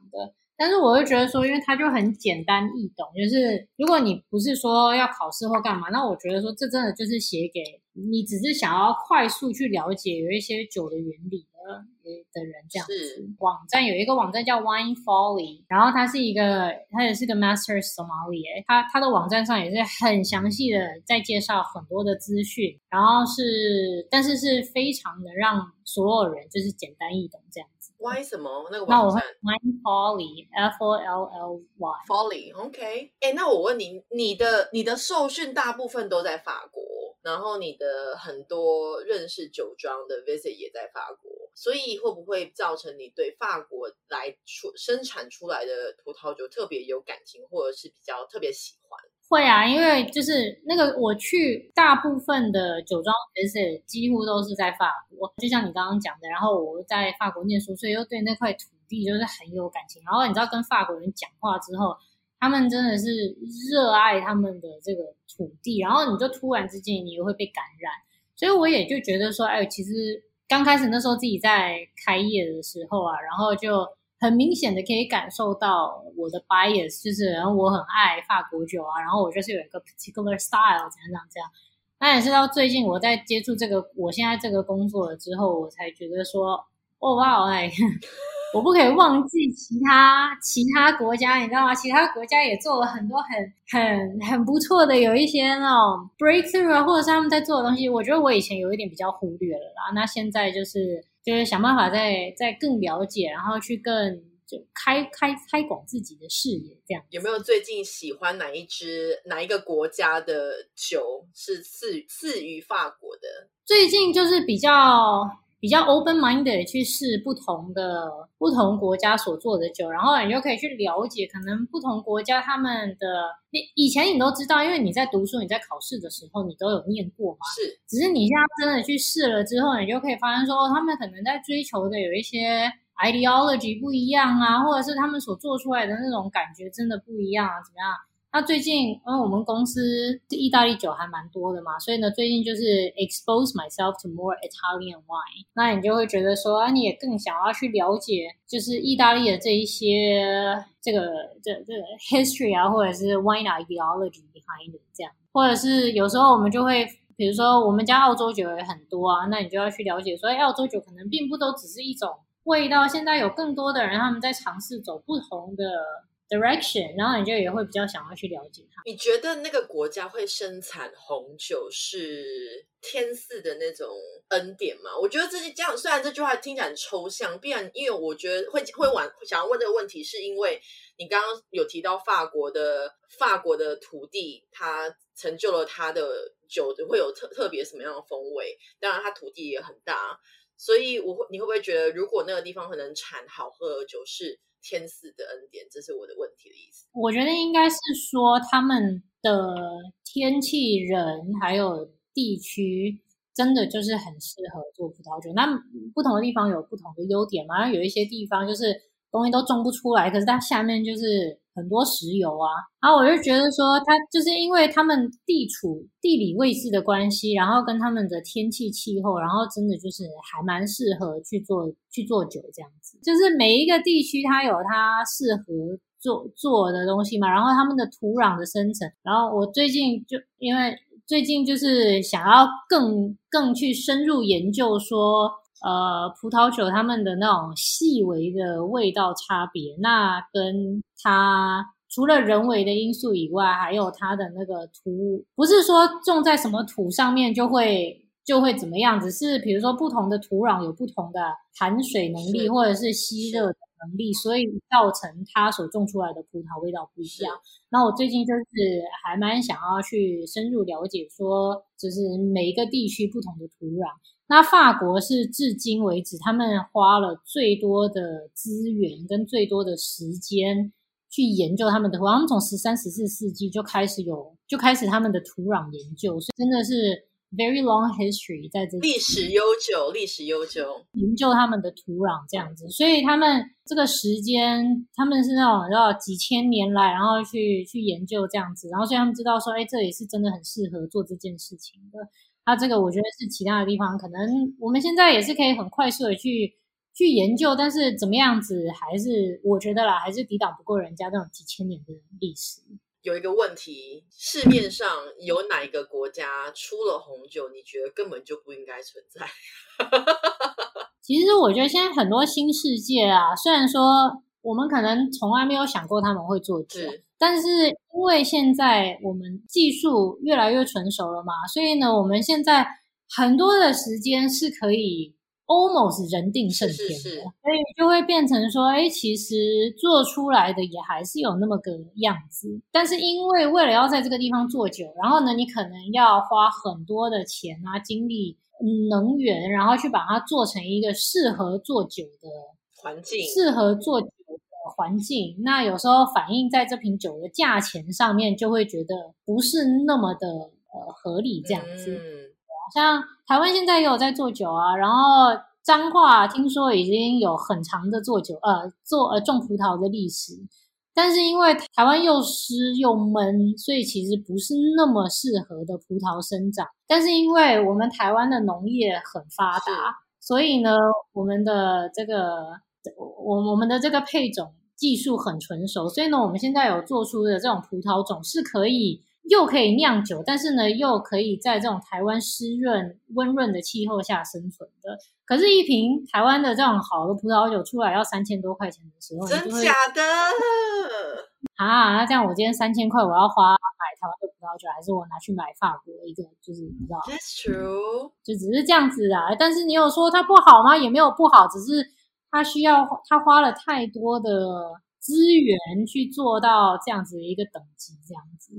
但是我会觉得说，因为它就很简单易懂，就是如果你不是说要考试或干嘛，那我觉得说这真的就是写给你只是想要快速去了解有一些酒的原理的的人这样子。网站有一个网站叫 Wine Folly，然后它是一个，它也是个 Master Somali，它它的网站上也是很详细的在介绍很多的资讯，然后是但是是非常的让所有人就是简单易懂这样。Y 什么那个网站？Wine Folly，F O L L Y。Folly，OK。哎，那我问你，你的你的受训大部分都在法国，然后你的很多认识酒庄的 visit 也在法国，所以会不会造成你对法国来出生产出来的葡萄酒特别有感情，或者是比较特别喜欢？会啊，因为就是那个我去大部分的酒庄 visit 几乎都是在法国，就像你刚刚讲的。然后我在法国念书，所以又对那块土地就是很有感情。然后你知道跟法国人讲话之后，他们真的是热爱他们的这个土地，然后你就突然之间你又会被感染。所以我也就觉得说，哎，其实刚开始那时候自己在开业的时候啊，然后就。很明显的可以感受到我的 bias，就是然后我很爱法国酒啊，然后我就是有一个 particular style，怎样怎样这样。那也是到最近我在接触这个我现在这个工作了之后，我才觉得说，哦哇，哎，[laughs] 我不可以忘记其他其他国家，你知道吗？其他国家也做了很多很很很不错的，有一些那种 breakthrough 啊，或者是他们在做的东西，我觉得我以前有一点比较忽略了啦。那现在就是。就是想办法再再更了解，然后去更就开开开广自己的视野，这样有没有最近喜欢哪一支哪一个国家的酒是次次于法国的？最近就是比较。比较 open minded 去试不同的不同国家所做的酒，然后你就可以去了解可能不同国家他们的。你以前你都知道，因为你在读书、你在考试的时候，你都有念过嘛。是，只是你现在真的去试了之后，你就可以发现说，他们可能在追求的有一些 ideology 不一样啊，或者是他们所做出来的那种感觉真的不一样啊，怎么样？那最近，因为我们公司意大利酒还蛮多的嘛，所以呢，最近就是 expose myself to more Italian wine。那你就会觉得说，啊，你也更想要去了解，就是意大利的这一些这个这这个 history 啊，或者是 wine ideology behind 这样，或者是有时候我们就会，比如说我们家澳洲酒也很多啊，那你就要去了解说，澳洲酒可能并不都只是一种味道，现在有更多的人他们在尝试走不同的。direction，然后你就也会比较想要去了解它。你觉得那个国家会生产红酒是天赐的那种恩典吗？我觉得这这样，虽然这句话听起来很抽象，必然因为我觉得会会晚想要问这个问题，是因为你刚刚有提到法国的法国的土地，它成就了它的酒会有特特别什么样的风味。当然，它土地也很大，所以我会你会不会觉得，如果那个地方可能产好喝的酒是？天赐的恩典，这是我的问题的意思。我觉得应该是说，他们的天气、人还有地区，真的就是很适合做葡萄酒。那不同的地方有不同的优点嘛？有一些地方就是东西都种不出来，可是它下面就是。很多石油啊，然后我就觉得说，它就是因为他们地处地理位置的关系，然后跟他们的天气气候，然后真的就是还蛮适合去做去做酒这样子。就是每一个地区它有它适合做做的东西嘛，然后他们的土壤的生成，然后我最近就因为最近就是想要更更去深入研究说。呃，葡萄酒它们的那种细微的味道差别，那跟它除了人为的因素以外，还有它的那个土，不是说种在什么土上面就会就会怎么样，只是比如说不同的土壤有不同的含水能力或者是吸热的能力，所以造成它所种出来的葡萄味道不一样。那我最近就是还蛮想要去深入了解，说就是每一个地区不同的土壤。那法国是至今为止，他们花了最多的资源跟最多的时间去研究他们的土壤。从十三、十四世纪就开始有，就开始他们的土壤研究，所以真的是 very long history 在这历史悠久，历史悠久，研究他们的土壤这样子，所以他们这个时间他们是那种要几千年来，然后去去研究这样子，然后所以他们知道说，哎，这里是真的很适合做这件事情的。那这个我觉得是其他的地方，可能我们现在也是可以很快速的去去研究，但是怎么样子还是我觉得啦，还是抵挡不过人家那种几千年的历史。有一个问题，市面上有哪一个国家出了红酒，你觉得根本就不应该存在？[laughs] 其实我觉得现在很多新世界啊，虽然说我们可能从来没有想过他们会做酒，但是因为现在我们技术越来越成熟了嘛，所以呢，我们现在很多的时间是可以。Almost 人定胜天的，所以就会变成说，哎，其实做出来的也还是有那么个样子。但是因为为了要在这个地方做酒，然后呢，你可能要花很多的钱啊、精力、能源，然后去把它做成一个适合做酒的环境，适合做酒的环境。那有时候反映在这瓶酒的价钱上面，就会觉得不是那么的呃合理这样子。像台湾现在也有在做酒啊，然后彰化听说已经有很长的做酒呃做呃种葡萄的历史，但是因为台湾又湿又闷，所以其实不是那么适合的葡萄生长。但是因为我们台湾的农业很发达，所以呢，我们的这个我我们的这个配种技术很纯熟，所以呢，我们现在有做出的这种葡萄种是可以。又可以酿酒，但是呢，又可以在这种台湾湿润、温润的气候下生存的。可是，一瓶台湾的这种好的葡萄酒出来要三千多块钱的时候，真假的 [laughs] 啊？那这样我今天三千块，我要花买台湾的葡萄酒，还是我拿去买法国一个？就是你知道？That's true，就只是这样子啊。但是你有说它不好吗？也没有不好，只是它需要它花了太多的。资源去做到这样子的一个等级，这样子。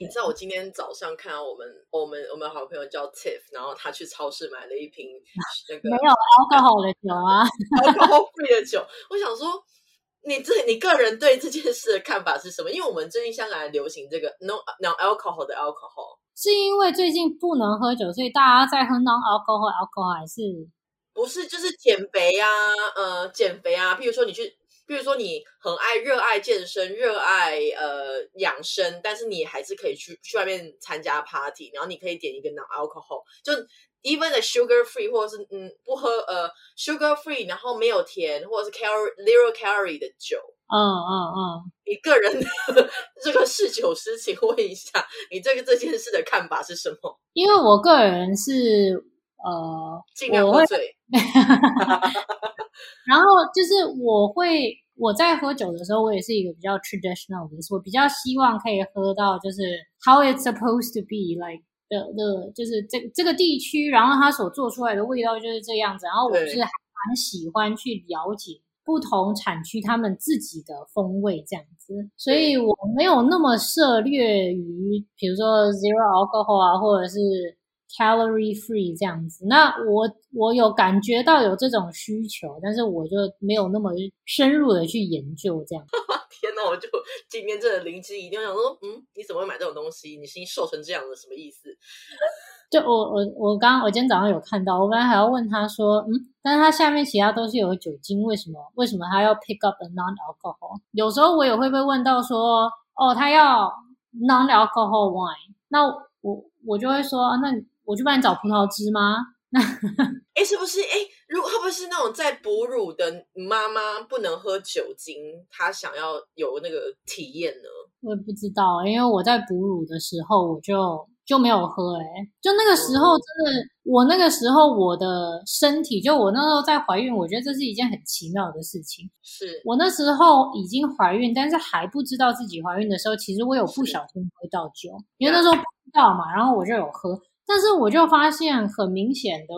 你知道我今天早上看到我们我们我们好朋友叫 Tiff，然后他去超市买了一瓶 [laughs] 那个没有 alcohol 的酒啊，[laughs] alcohol free 的酒。我想说，你这你个人对这件事的看法是什么？因为我们最近香港流行这个 no non alcohol 的 alcohol，是因为最近不能喝酒，所以大家在喝 non alcohol alcohol 还是不是？就是减肥啊，呃，减肥啊。譬如说你去。比如说，你很爱热爱健身，热爱呃养生，但是你还是可以去去外面参加 party，然后你可以点一个 non alcohol，就 even a sugar free，或者是嗯不喝呃 sugar free，然后没有甜或者是 calorie zero calorie 的酒。嗯嗯嗯，你个人 [laughs] 这个嗜酒师，请问一下，你这个这件事的看法是什么？因为我个人是呃尽量喝醉。[laughs] 然后就是我会我在喝酒的时候，我也是一个比较 traditional 的，我比较希望可以喝到就是 how it's supposed to be like 的的，就是这这个地区，然后它所做出来的味道就是这样子。然后我是还蛮喜欢去了解不同产区他们自己的风味这样子，所以我没有那么涉猎于比如说 zero alcohol 啊，或者是。Calorie free 这样子，那我我有感觉到有这种需求，但是我就没有那么深入的去研究这样。[laughs] 天哪，我就今天真的灵机一动，想说，嗯，你怎么会买这种东西？你心瘦成这样的，什么意思？[laughs] 就我我我刚我今天早上有看到，我本来还要问他说，嗯，但是他下面其他都是有酒精，为什么为什么他要 pick up a non alcohol？有时候我也会被问到说，哦，他要 non alcohol wine，那我我就会说，那。我去帮你找葡萄汁吗？那哎，是不是哎？如果会不会是那种在哺乳的妈妈不能喝酒精，她想要有那个体验呢？我也不知道，因为我在哺乳的时候我就就没有喝。哎，就那个时候真的，我那个时候我的身体，就我那时候在怀孕，我觉得这是一件很奇妙的事情。是我那时候已经怀孕，但是还不知道自己怀孕的时候，其实我有不小心喝到酒，因为那时候不知道嘛，然后我就有喝。但是我就发现很明显的，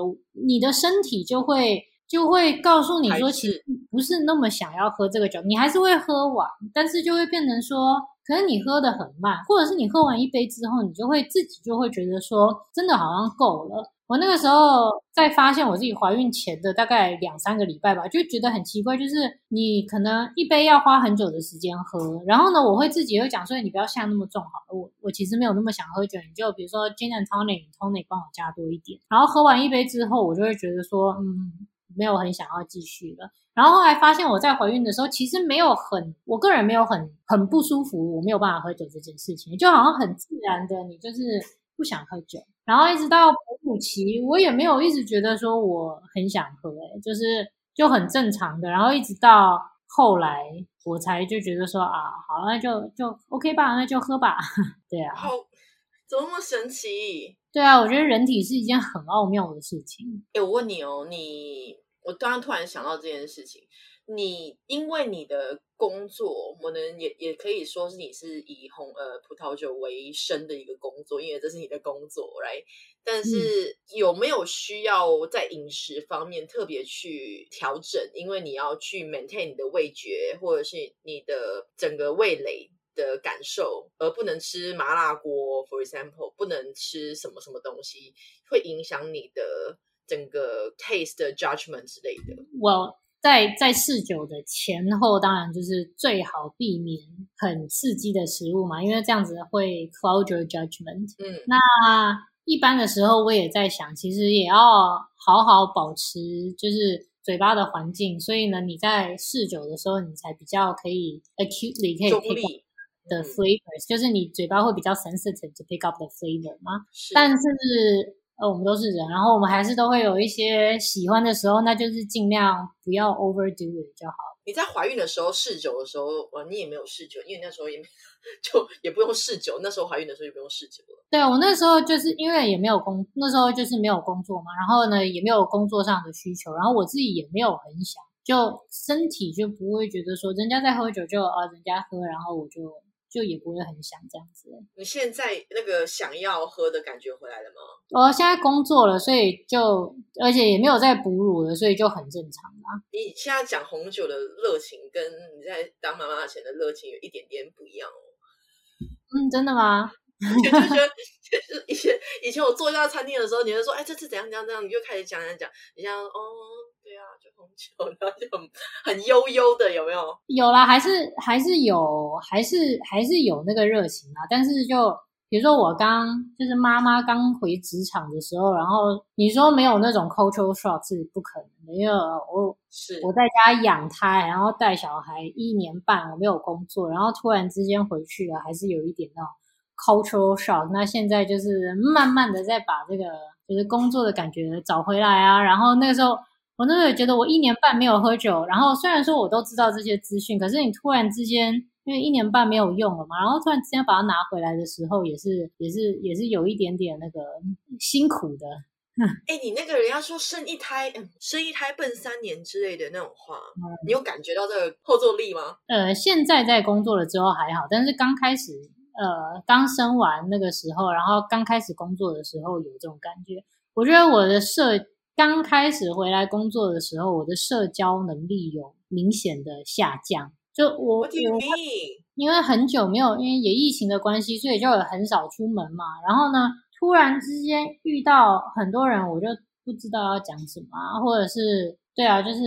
你的身体就会就会告诉你说，其实不是那么想要喝这个酒，你还是会喝完，但是就会变成说，可能你喝的很慢，或者是你喝完一杯之后，你就会自己就会觉得说，真的好像够了。我那个时候在发现我自己怀孕前的大概两三个礼拜吧，就觉得很奇怪，就是你可能一杯要花很久的时间喝，然后呢，我会自己会讲说，你不要下那么重好了，我我其实没有那么想喝酒，你就比如说 gin and tonic，tonic 帮我加多一点，然后喝完一杯之后，我就会觉得说，嗯，没有很想要继续了。然后后来发现我在怀孕的时候，其实没有很，我个人没有很很不舒服，我没有办法喝酒这件事情，就好像很自然的，你就是不想喝酒。然后一直到哺乳期，我也没有一直觉得说我很想喝，哎，就是就很正常的。然后一直到后来，我才就觉得说啊，好，那就就 OK 吧，那就喝吧。[laughs] 对啊，好，怎么那么神奇？对啊，我觉得人体是一件很奥妙的事情。哎，我问你哦，你。我刚刚突然想到这件事情，你因为你的工作，我能也也可以说是你是以红呃葡萄酒为生的一个工作，因为这是你的工作，right？但是有没有需要在饮食方面特别去调整？因为你要去 maintain 你的味觉，或者是你的整个味蕾的感受，而不能吃麻辣锅，for example，不能吃什么什么东西，会影响你的。整个 taste judgment 之类的，我在在试酒的前后，当然就是最好避免很刺激的食物嘛，因为这样子会 cloud your judgment。嗯，那一般的时候，我也在想，其实也要好好保持就是嘴巴的环境，所以呢，你在试酒的时候，你才比较可以 acutely 可以 pick up the flavors，就是你嘴巴会比较 sensitive to pick up the flavor 吗？但是。呃，我们都是人，然后我们还是都会有一些喜欢的时候，那就是尽量不要 overdo it 就好。你在怀孕的时候试酒的时候，呃，你也没有试酒，因为那时候也 [laughs] 就也不用试酒。那时候怀孕的时候就不用试酒了。对，我那时候就是因为也没有工，那时候就是没有工作嘛，然后呢也没有工作上的需求，然后我自己也没有很想，就身体就不会觉得说人家在喝酒就啊人家喝，然后我就。就也不会很想这样子。你现在那个想要喝的感觉回来了吗？我现在工作了，所以就而且也没有在哺乳了，所以就很正常啦。你现在讲红酒的热情，跟你在当妈妈前的热情有一点点不一样哦。嗯，真的吗？就觉得就是以前以前我做一家餐厅的时候，你就说，哎，这次怎样怎样怎样，你就开始讲讲讲，你像哦。对啊，就红酒，然后就很很悠悠的，有没有？有啦，还是还是有，还是还是有那个热情啊。但是就比如说我刚就是妈妈刚回职场的时候，然后你说没有那种 cultural shock 是不可能的，因为我是我在家养胎，然后带小孩一年半，我没有工作，然后突然之间回去了，还是有一点那种 cultural shock。那现在就是慢慢的在把这个就是工作的感觉找回来啊，然后那个时候。我那时候觉得我一年半没有喝酒，然后虽然说我都知道这些资讯，可是你突然之间因为一年半没有用了嘛，然后突然之间把它拿回来的时候，也是也是也是有一点点那个辛苦的。[laughs] 哎，你那个人家说生一胎，生一胎笨三年之类的那种话，你有感觉到这个后坐力吗？呃，现在在工作了之后还好，但是刚开始呃刚生完那个时候，然后刚开始工作的时候有这种感觉，我觉得我的社。刚开始回来工作的时候，我的社交能力有明显的下降。就我我因为很久没有，因为也疫情的关系，所以就很少出门嘛。然后呢，突然之间遇到很多人，我就不知道要讲什么，或者是对啊，就是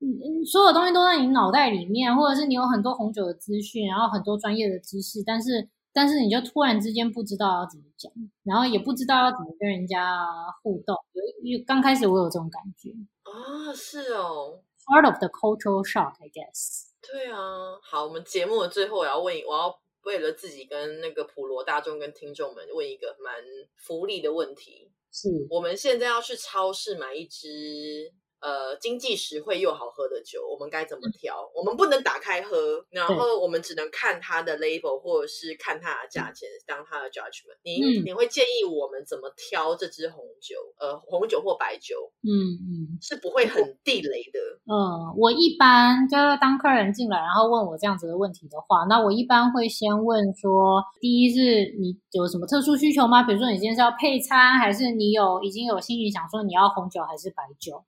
嗯，所有东西都在你脑袋里面，或者是你有很多红酒的资讯，然后很多专业的知识，但是。但是你就突然之间不知道要怎么讲，然后也不知道要怎么跟人家互动。有有刚开始我有这种感觉啊，是哦，part of the cultural shock，I guess。对啊，好，我们节目的最后我要问，我要为了自己跟那个普罗大众跟听众们问一个蛮福利的问题：是我们现在要去超市买一支。呃，经济实惠又好喝的酒，我们该怎么挑？我们不能打开喝，然后我们只能看它的 label 或者是看它的价钱当它的 judgment。你你会建议我们怎么挑这支红酒？呃，红酒或白酒？嗯嗯，是不会很地雷的。嗯，我一般就是当客人进来，然后问我这样子的问题的话，那我一般会先问说：第一是你有什么特殊需求吗？比如说你今天是要配餐，还是你有已经有心里想说你要红酒还是白酒？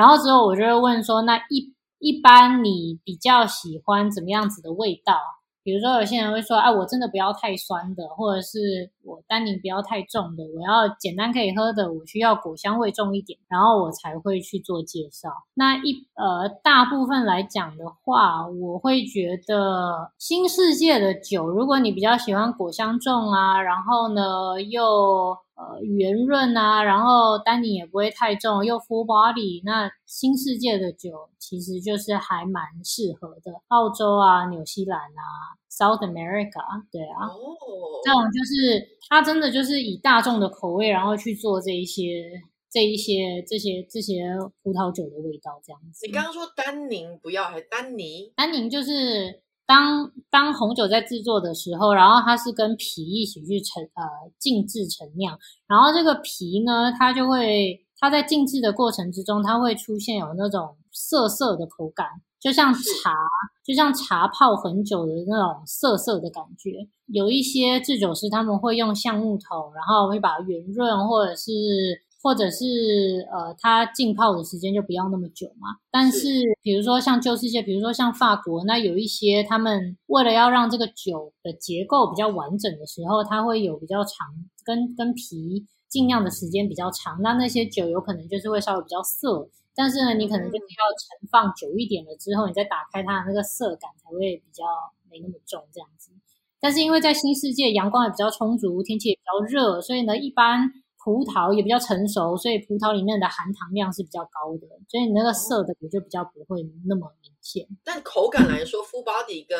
然后之后我就会问说，那一一般你比较喜欢怎么样子的味道？比如说有些人会说，哎，我真的不要太酸的，或者是我单宁不要太重的，我要简单可以喝的，我需要果香味重一点，然后我才会去做介绍。那一呃大部分来讲的话，我会觉得新世界的酒，如果你比较喜欢果香重啊，然后呢又。呃，圆润啊，然后单宁也不会太重，又 full body。那新世界的酒其实就是还蛮适合的，澳洲啊、纽西兰啊、South America，对啊，这种就是它真的就是以大众的口味，然后去做这一些、这一些、这些、这些葡萄酒的味道这样子。你刚刚说丹宁不要，还丹尼？丹宁就是。当当红酒在制作的时候，然后它是跟皮一起去陈呃静置陈酿，然后这个皮呢，它就会它在静置的过程之中，它会出现有那种涩涩的口感，就像茶，就像茶泡很久的那种涩涩的感觉。有一些制酒师他们会用橡木桶，然后会把它圆润，或者是。或者是呃，它浸泡的时间就不要那么久嘛。但是比如说像旧世界，比如说像法国，那有一些他们为了要让这个酒的结构比较完整的时候，它会有比较长跟跟皮尽量的时间比较长。那那些酒有可能就是会稍微比较涩，但是呢，你可能就是要存放久一点了之后，你再打开它的那个色感才会比较没那么重这样子。但是因为在新世界阳光也比较充足，天气也比较热，所以呢，一般。葡萄也比较成熟，所以葡萄里面的含糖量是比较高的，所以你那个色的也就比较不会那么明显。但口感来说，full body 跟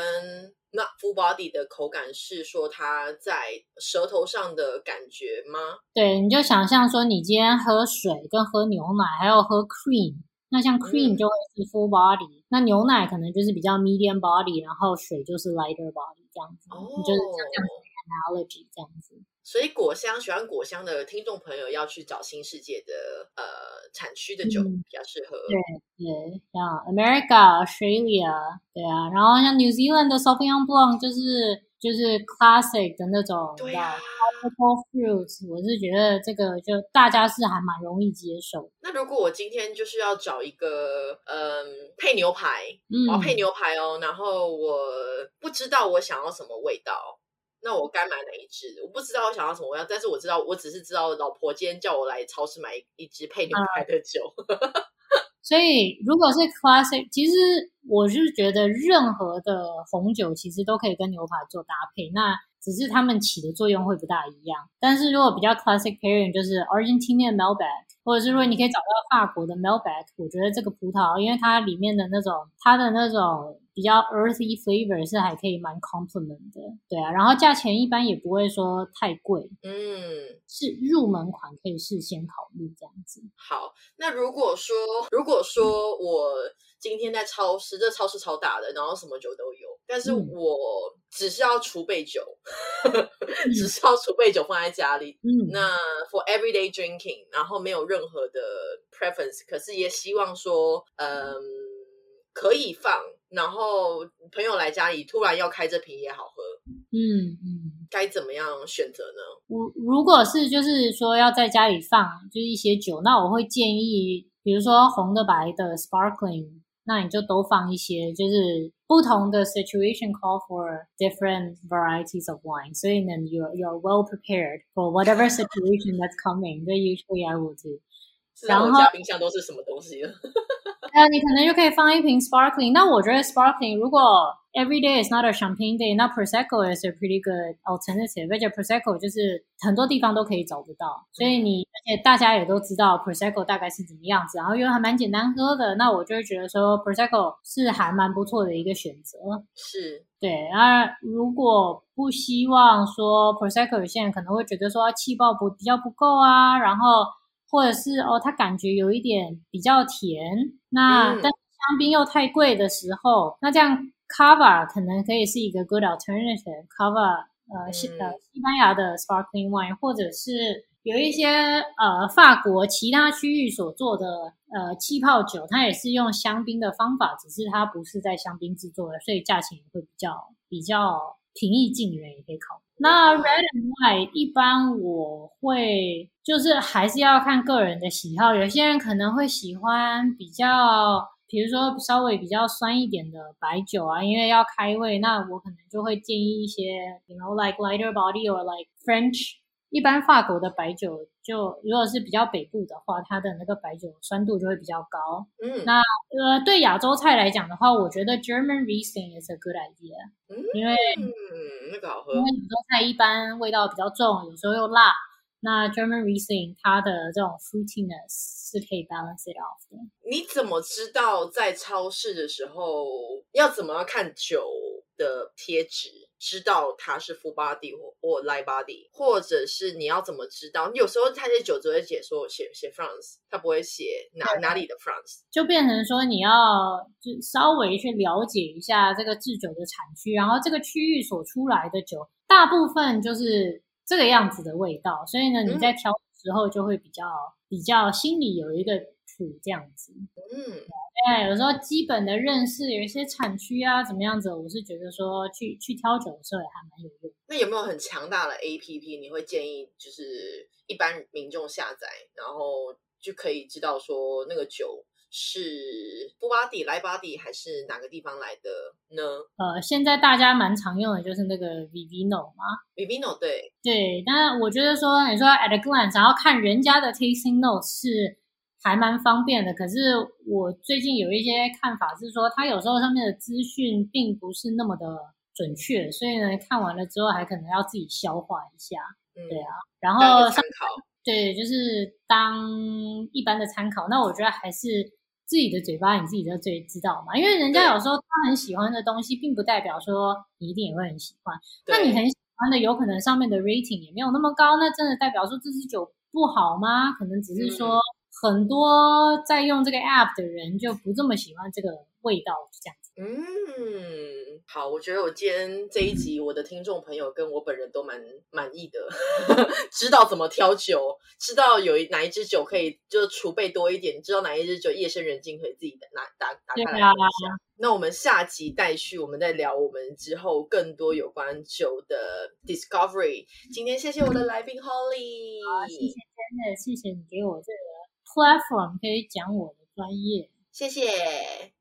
not full body 的口感是说它在舌头上的感觉吗？对，你就想象说你今天喝水跟喝牛奶，还有喝 cream，那像 cream 就会是 full body，那牛奶可能就是比较 medium body，然后水就是 lighter body 这样子，你就是这样子 analogy 这样子。所以果香喜欢果香的听众朋友要去找新世界的呃产区的酒比较适合。对对，像 America、Australia，对啊，然后像 New Zealand 的 Sauvignon Blanc 就是就是 classic 的那种，对啊，tropical fruits，我是觉得这个就大家是还蛮容易接受。那如果我今天就是要找一个嗯配牛排，我要配牛排哦，然后我不知道我想要什么味道。那我该买哪一支？我不知道我想要什么样，但是我知道，我只是知道老婆今天叫我来超市买一支配牛排的酒。[laughs] 所以如果是 classic，其实我是觉得任何的红酒其实都可以跟牛排做搭配，那只是它们起的作用会不大一样。但是如果比较 classic pairing，就是 Argentinian Malbec，或者是说你可以找到法国的 Malbec，我觉得这个葡萄，因为它里面的那种它的那种。比较 earthy flavor 是还可以蛮 complement 的，对啊，然后价钱一般也不会说太贵，嗯，是入门款可以事先考虑这样子。好，那如果说如果说我今天在超市，这超市超大的，然后什么酒都有，但是我只是要储备酒，只是要储备酒放在家里，嗯，那 for everyday drinking，然后没有任何的 preference，可是也希望说，嗯，可以放。然后朋友来家里，突然要开这瓶也好喝，嗯嗯，该怎么样选择呢？如如果是就是说要在家里放，就是一些酒，那我会建议，比如说红的、白的、sparkling，那你就都放一些，就是不同的 situation call for different varieties of wine，所以呢，you you're well prepared for whatever situation that's coming. That usually I will do. 然后家冰箱都是什么东西？[laughs] 呃，你可能就可以放一瓶 sparkling。那我觉得 sparkling 如果 every day is not a champagne day，那 prosecco is a pretty good alternative。而且 prosecco 就是很多地方都可以找得到，所以你而且大家也都知道 prosecco 大概是怎么样子，然后又还蛮简单喝的，那我就会觉得说 prosecco 是还蛮不错的一个选择。是对。那如果不希望说 prosecco，有些人可能会觉得说气泡不比较不够啊，然后。或者是哦，它感觉有一点比较甜，那但香槟又太贵的时候，那这样 Cava 可能可以是一个 good alternative。Cava 呃西呃西班牙的 sparkling wine，或者是有一些呃法国其他区域所做的呃气泡酒，它也是用香槟的方法，只是它不是在香槟制作的，所以价钱也会比较比较平易近人，也可以考虑。那 red and white 一般我会就是还是要看个人的喜好，有些人可能会喜欢比较，比如说稍微比较酸一点的白酒啊，因为要开胃，那我可能就会建议一些，you know like lighter body or like French 一般法国的白酒，就如果是比较北部的话，它的那个白酒酸度就会比较高。嗯，那呃，对亚洲菜来讲的话，我觉得 German Riesling is a good idea，嗯因为嗯，那个好喝因为。亚洲菜一般味道比较重，有时候又辣。那 German Riesling 它的这种 fruitiness 是可以 balance it off 的。你怎么知道在超市的时候要怎么样看酒的贴纸，知道它是 full body 或或 light body，或者是你要怎么知道？有时候它些酒只会写说写写 France，它不会写哪哪里的 France。就变成说你要就稍微去了解一下这个制酒的产区，然后这个区域所出来的酒，大部分就是这个样子的味道，所以呢，你在挑的时候就会比较比较心里有一个谱这样子。嗯，哎，有时候基本的认识，有一些产区啊怎么样子，我是觉得说去去挑酒的时候也还蛮有用。那有没有很强大的 A P P？你会建议就是一般民众下载，然后就可以知道说那个酒是布巴迪、莱巴迪还是哪个地方来的呢呃，现在大家蛮常用的就是那个 Vivino 吗，？Vivino 对，对，但我觉得说，你说 at a glance，然后看人家的 tasting notes 是还蛮方便的。可是我最近有一些看法是说，它有时候上面的资讯并不是那么的准确，所以呢，看完了之后还可能要自己消化一下。嗯，对啊，然后参考。对，就是当一般的参考。那我觉得还是自己的嘴巴，你自己就最知道嘛。因为人家有时候他很喜欢的东西，并不代表说你一定也会很喜欢。那你很喜欢的，有可能上面的 rating 也没有那么高，那真的代表说这支酒不好吗？可能只是说嗯很多在用这个 app 的人就不这么喜欢这个味道，这样子。嗯，好，我觉得我今天这一集，我的听众朋友跟我本人都蛮满意的，[laughs] 知道怎么挑酒，知道有一哪一支酒可以就储备多一点，知道哪一支酒夜深人静可以自己拿打打开来喝一下。那我们下集待续，我们再聊我们之后更多有关酒的 discovery。今天谢谢我的来宾 Holly，好，谢谢真的谢谢你给我这个 platform 可以讲我的专业。谢谢。